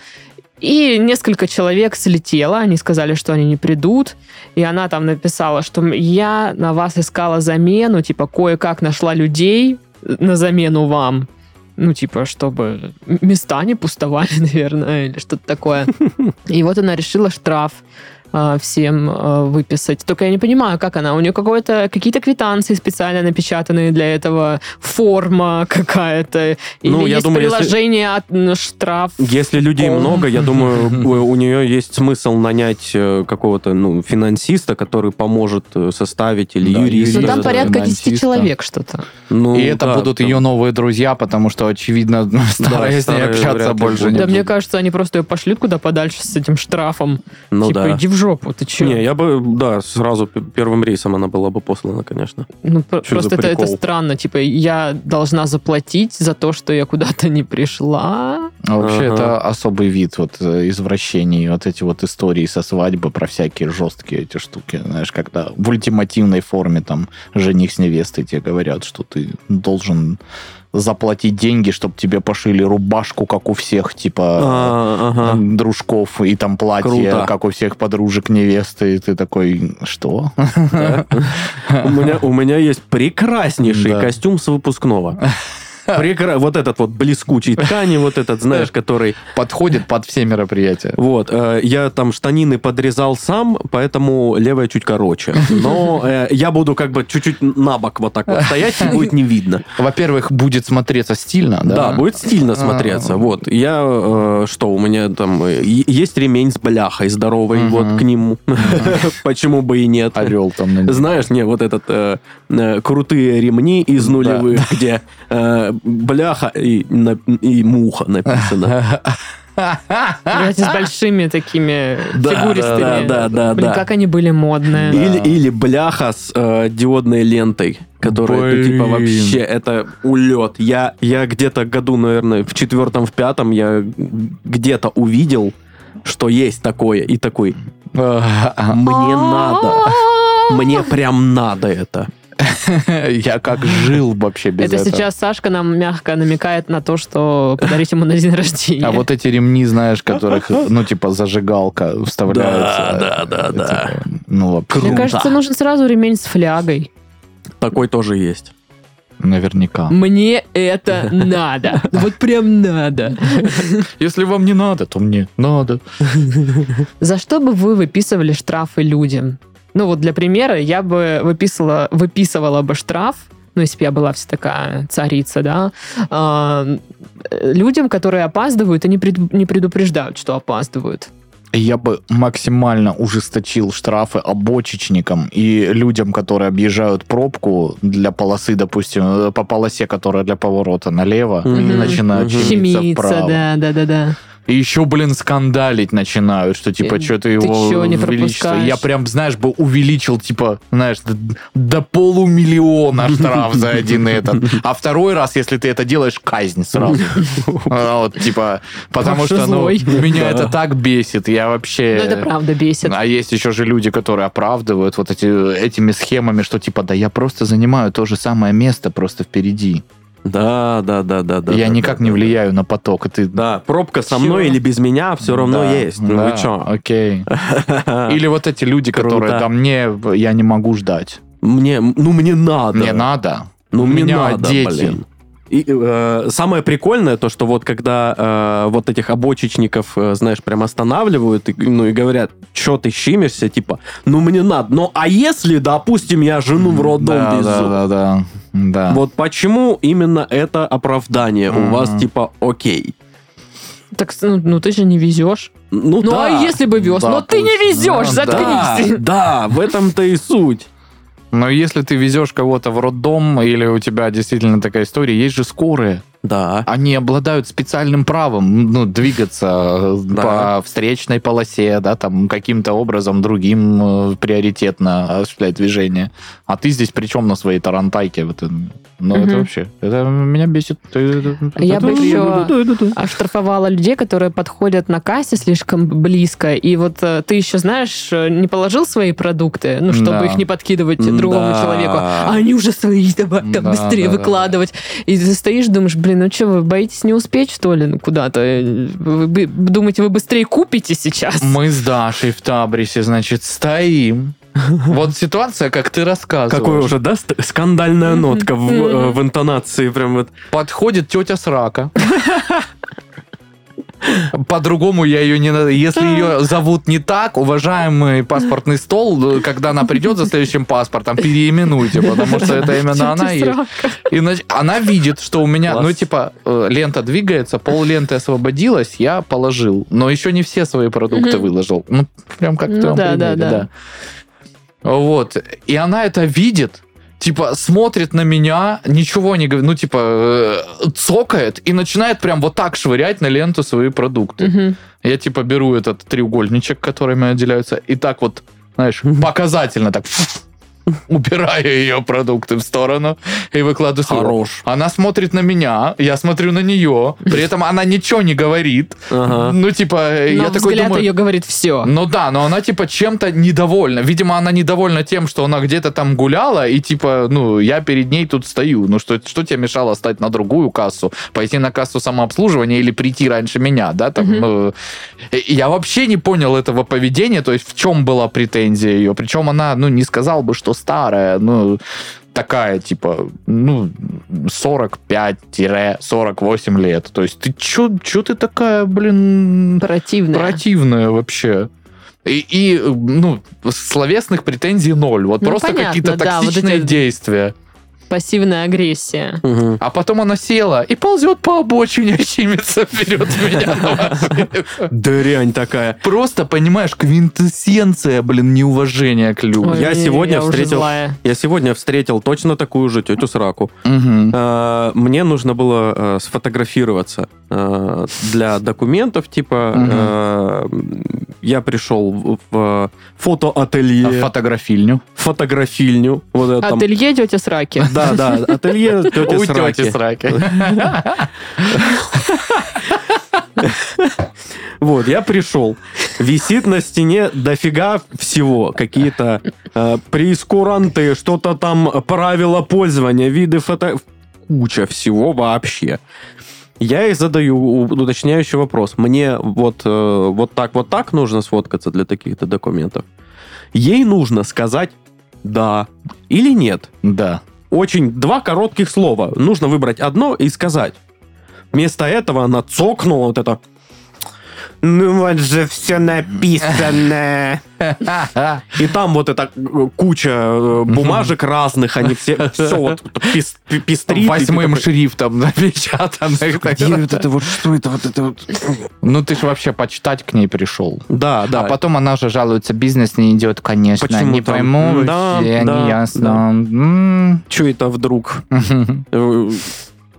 Speaker 1: И несколько человек слетело, они сказали, что они не придут. И она там написала, что я на вас искала замену, типа кое-как нашла людей на замену вам. Ну, типа, чтобы места не пустовали, наверное, или что-то такое. И вот она решила штраф а, всем а, выписать. Только я не понимаю, как она. У нее какое-то, какие-то квитанции специально напечатанные для этого, форма какая-то. Или
Speaker 2: Ну, я
Speaker 1: есть
Speaker 2: думаю, если-
Speaker 1: приложение от м, штраф.
Speaker 2: Если людей
Speaker 1: Ком.
Speaker 2: много, я думаю, у, нее есть смысл нанять э, какого-то ну, финансиста, который поможет э, составить, или
Speaker 3: Да,
Speaker 2: юриста.
Speaker 1: Ну, там порядка 10
Speaker 3: финансиста.
Speaker 1: человек что-то.
Speaker 2: Ну,
Speaker 3: И это
Speaker 2: да,
Speaker 3: будут
Speaker 2: там-
Speaker 3: ее новые друзья, потому что, очевидно, стараясь с ней общаться больше не
Speaker 1: Да, мне кажется, они просто ее пошлют куда подальше с этим штрафом.
Speaker 2: Ну
Speaker 1: типа,
Speaker 2: да.
Speaker 1: иди в жопу, ты че?
Speaker 2: Не, я бы, да, сразу первым рейсом она была бы послана, конечно.
Speaker 1: Ну,
Speaker 2: за
Speaker 1: просто это, это странно. Типа, я должна заплатить за то, что я куда-то не пришла.
Speaker 3: А вообще,
Speaker 2: Ага.
Speaker 3: это особый вид вот э, извращений, вот эти вот истории со свадьбы про всякие жесткие эти штуки, знаешь, когда в ультимативной форме там жених с невестой тебе говорят, что ты должен заплатить деньги, чтобы тебе пошили рубашку, как у всех, типа
Speaker 2: А, ага.
Speaker 3: дружков, и там платье,
Speaker 2: Круто.
Speaker 3: как у всех подружек невесты, и ты такой, что?
Speaker 2: У меня, есть прекраснейший костюм с выпускного. Прекра... Вот этот вот блескучий ткани, вот этот, знаешь, который...
Speaker 3: Подходит под все мероприятия.
Speaker 2: Вот, э, я там штанины подрезал сам, поэтому левая чуть короче. Но э, я буду как бы чуть-чуть на бок вот так вот стоять, и будет не видно.
Speaker 3: Во-первых, будет смотреться стильно, да?
Speaker 2: Да, будет стильно смотреться.
Speaker 3: А.
Speaker 2: Вот, я, э, что, у меня там есть ремень с бляхой здоровый,
Speaker 3: Мгм.
Speaker 2: вот, к нему. Почему бы и нет.
Speaker 3: Орел там.
Speaker 2: Знаешь, не, вот этот крутые ремни из нулевых, где бляха и, на- и муха написано.
Speaker 1: С большими такими
Speaker 2: Да,
Speaker 1: фигуристыми.
Speaker 2: да, да, да,
Speaker 1: Блин,
Speaker 2: да.
Speaker 1: как они были модные.
Speaker 2: Или, или бляха с э, диодной лентой, которая, ну, типа,
Speaker 3: Блин.
Speaker 2: вообще, это улет. Я, я где-то году, наверное, в четвертом, в пятом я где-то увидел, что есть такое, и такой, мне надо, мне прям надо это.
Speaker 3: Я как жил вообще без
Speaker 1: Это
Speaker 3: этого.
Speaker 1: сейчас Сашка нам мягко намекает на то, что подарить ему на день рождения.
Speaker 3: А вот эти ремни, знаешь, которых, ну, типа, зажигалка вставляется.
Speaker 2: Да, да, да, да.
Speaker 3: Типа, Ну, вообще,
Speaker 1: Мне кажется, нужен сразу ремень с флягой.
Speaker 2: Такой тоже есть.
Speaker 3: наверняка.
Speaker 1: Мне это надо. Вот прям надо.
Speaker 3: Если вам не надо, то мне надо.
Speaker 1: За что бы вы выписывали штрафы людям? Ну вот для примера я бы выписывала, выписывала бы штраф, ну если бы я была вся такая царица, да, а, э, людям, которые опаздывают и не, пред- не предупреждают, что опаздывают.
Speaker 3: Я бы максимально ужесточил штрафы обочечникам и людям, которые объезжают пробку для полосы, допустим, э, по полосе, которая для поворота налево,
Speaker 2: Мгм.
Speaker 3: начинают
Speaker 2: Мгм.
Speaker 3: щемиться
Speaker 1: Щемиться,
Speaker 3: вправо.
Speaker 1: да, да, да, да.
Speaker 3: И еще, блин, скандалить начинают, что типа,
Speaker 1: Э,
Speaker 3: что ты его
Speaker 1: чё не
Speaker 3: увеличил.
Speaker 1: пропускаешь?
Speaker 3: Я прям, знаешь, бы увеличил, типа, знаешь, до, до полумиллиона штраф за один этот. А второй раз, если ты это делаешь, казнь сразу. А, Вот, типа, потому что, ну, меня это так бесит. Я вообще...
Speaker 1: Ну, это правда бесит.
Speaker 3: А есть еще же люди, которые оправдывают вот эти, этими схемами, что типа, да я просто занимаю то же самое место просто впереди.
Speaker 2: Да, да, да, да, да.
Speaker 3: я
Speaker 2: да,
Speaker 3: никак
Speaker 2: да,
Speaker 3: не
Speaker 2: да.
Speaker 3: влияю на поток. И ты...
Speaker 2: Да, пробка со
Speaker 1: Чё?
Speaker 2: мной или без меня все равно
Speaker 3: Да,
Speaker 2: есть. Ну
Speaker 3: да,
Speaker 2: вы чё?
Speaker 3: Окей. Или вот эти люди, которые, да, мне, я не могу ждать.
Speaker 2: Мне, ну мне надо.
Speaker 3: Мне надо.
Speaker 2: Ну, мне
Speaker 3: меня
Speaker 2: надо,
Speaker 3: дети.
Speaker 2: блин. И э, самое прикольное то, что вот когда э, вот этих обочечников, э, знаешь, прям останавливают и, ну, и говорят, что ты щимишься, типа, ну мне надо. Ну а если, допустим, я жену в роддом
Speaker 3: да,
Speaker 2: везу?
Speaker 3: да, да, да, да.
Speaker 2: Вот почему именно это оправдание у
Speaker 3: Мгм.
Speaker 2: вас типа окей?
Speaker 1: Так, ну, ну, ты же не везешь.
Speaker 2: Ну,
Speaker 1: Ну,
Speaker 2: да.
Speaker 1: а если бы вез?
Speaker 3: Да,
Speaker 1: Но ты не везешь,
Speaker 3: Ну, да.
Speaker 2: Да,
Speaker 1: заткнись.
Speaker 2: да, в этом-то и суть.
Speaker 3: Но если ты везешь кого-то в роддом, или у тебя действительно такая история, есть же скорые.
Speaker 2: Да.
Speaker 3: Они обладают специальным правом ну, двигаться
Speaker 2: Да.
Speaker 3: по встречной полосе, да, там каким-то образом другим э, приоритетно осуществлять движение. А ты здесь причем на своей тарантайке? Вот, это- ну, это
Speaker 1: Мгм.
Speaker 3: вообще... Это меня бесит. Это-
Speaker 1: Я
Speaker 3: это
Speaker 1: бы еще оштрафовала людей, которые подходят на кассе слишком близко. И вот э, ты еще, знаешь, э, не положил свои продукты, ну, чтобы
Speaker 3: Да.
Speaker 1: их не подкидывать другому
Speaker 2: Да.
Speaker 1: человеку. А они уже свои давай там
Speaker 3: Да,
Speaker 1: быстрее
Speaker 3: да, да,
Speaker 1: выкладывать. И ты стоишь, думаешь, блин, ну что, вы боитесь не успеть, что ли, ну, куда-то? Вы, думаете, вы быстрее купите сейчас?
Speaker 3: Мы с Дашей в Табрисе, значит, стоим. Вот ситуация, как ты рассказываешь.
Speaker 2: Какой уже, да, скандальная нотка в, э, в интонации, прям вот.
Speaker 3: Подходит тетя с рака. По-другому я ее не... Если ее зовут не так, уважаемый паспортный стол, когда она придет за следующим паспортом, переименуйте, потому что это именно она и есть. Она видит, что у меня, ну, типа, э, лента двигается, пол ленты освободилась, я положил. Но еще не все свои продукты выложил. Ну, прям как в
Speaker 1: Ну
Speaker 3: твоем
Speaker 1: да, да,
Speaker 3: примере,
Speaker 1: да.
Speaker 3: Вот. И она это видит, типа, смотрит на меня, ничего не говорит, ну, типа, э, цокает и начинает прям вот так швырять на ленту свои продукты.
Speaker 1: Мгм.
Speaker 3: Я, типа, беру этот треугольничек, которыми отделяются, и так вот, знаешь, показательно так убираю ее продукты в сторону и выкладываю свой.
Speaker 2: Хорош.
Speaker 3: Она смотрит на меня, я смотрю на нее, при этом она ничего не говорит.
Speaker 2: Ага.
Speaker 3: Ну, типа,
Speaker 1: Но
Speaker 3: я такой думаю...
Speaker 1: ее говорит все.
Speaker 3: Ну да, но она типа чем-то недовольна. Видимо, она недовольна тем, что она где-то там гуляла, и типа, ну, я перед ней тут стою. Ну, что, что тебе мешало стать на другую кассу? Пойти на кассу самообслуживания или прийти раньше меня, да? Там,
Speaker 1: Мгм.
Speaker 3: ну, я вообще не понял этого поведения, то есть в чем была претензия ее. Причем она, ну, не сказал бы, что старая, ну, такая, типа, ну, 45-48 лет. То есть ты чё, чё ты такая, блин,
Speaker 1: Противная.
Speaker 3: противная вообще. И, и, ну, словесных претензий ноль. Вот
Speaker 1: Ну,
Speaker 3: просто какие-то
Speaker 1: да, вот
Speaker 3: токсичные
Speaker 1: эти-
Speaker 3: действия.
Speaker 1: Пассивная агрессия.
Speaker 2: Мгм.
Speaker 3: А потом она села и ползет по обочине, щемится вперед меня.
Speaker 2: Дрянь такая.
Speaker 3: Просто, понимаешь, квинтэссенция, блин, неуважения к людям.
Speaker 2: Я сегодня встретил-. Я сегодня встретил точно такую же тетю с раку.
Speaker 3: Мгм.
Speaker 2: Э, Мне нужно было э, сфотографироваться э, для документов, типа э, я пришел в- фотоателье,
Speaker 3: А Фотографильню.
Speaker 2: фотографильню.
Speaker 1: Ателье тетя Сраки.
Speaker 2: Да, да, ателье тети
Speaker 3: У
Speaker 2: с раки.
Speaker 3: тети сраки.
Speaker 2: Вот, я пришел. Висит на стене дофига всего. Какие-то э, прескуранты, что-то там, правила пользования, виды фото... Куча всего вообще. Я ей задаю уточняющий вопрос. Мне вот, э, вот так, вот так нужно сфоткаться для таких-то документов. Ей нужно сказать «да» или «нет».
Speaker 3: Да.
Speaker 2: Очень два коротких слова. Нужно выбрать одно и сказать. Вместо этого она цокнула вот это. Ну вот же все написано. И там вот эта э, куча э, бумажек разных, они все, все вот пес- пестрит.
Speaker 3: Восьмым шрифтом напечатано.
Speaker 2: Где вот это вот, что это вот это вот?
Speaker 3: Ну, ты же вообще почитать к ней пришел.
Speaker 2: Да, да.
Speaker 3: А потом она же жалуется, бизнес не идет, конечно.
Speaker 2: Почему
Speaker 3: не
Speaker 2: там?
Speaker 3: пойму,
Speaker 2: Да,
Speaker 3: вообще,
Speaker 2: да,
Speaker 3: не ясно. М.
Speaker 2: Что это вдруг?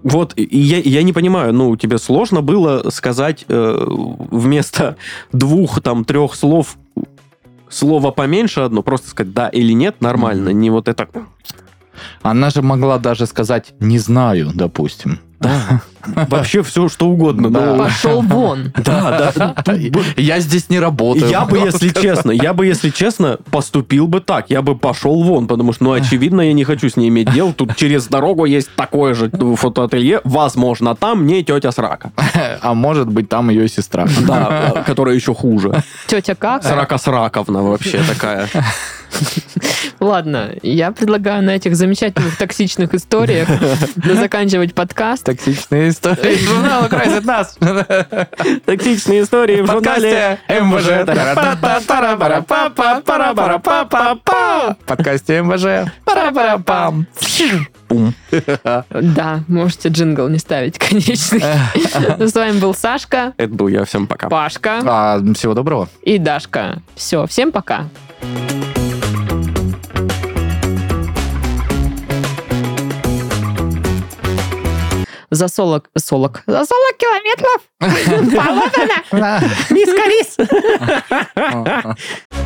Speaker 2: Вот, я, я не понимаю, ну, тебе сложно было сказать э, вместо двух, там, трех слов слово поменьше одно, просто сказать да или нет, нормально, не вот это...
Speaker 3: Она же могла даже сказать «не знаю», допустим.
Speaker 2: Да, вообще все, что угодно.
Speaker 3: Да.
Speaker 2: ну,
Speaker 1: Пошел вон.
Speaker 2: Да, да.
Speaker 3: Я здесь не работаю.
Speaker 2: Я бы, если честно, я бы, если честно, поступил бы так. Я бы пошел вон, потому что, ну, очевидно, я не хочу с ней иметь дело. Тут через дорогу есть такое же фотоателье. Возможно, там не тетя Срака.
Speaker 3: А может быть, там ее сестра.
Speaker 2: Да, которая еще хуже.
Speaker 1: Тетя как?
Speaker 2: Срака Сраковна вообще такая.
Speaker 1: Ладно, я предлагаю на этих замечательных токсичных историях заканчивать подкаст.
Speaker 3: Токсичные истории. Журнал украсит нас.
Speaker 2: Токсичные истории в журнале
Speaker 3: МВЖ. В подкасте МВЖ. Пара-пара-пам.
Speaker 1: Да, можете джингл не ставить, конечный. С вами был Сашка,
Speaker 2: Это был я. Всем пока.
Speaker 1: Пашка
Speaker 3: А, Всего доброго.
Speaker 1: и Дашка. Все, всем пока. За 40, 40, за 40 километров. Положено. Мисс Карис.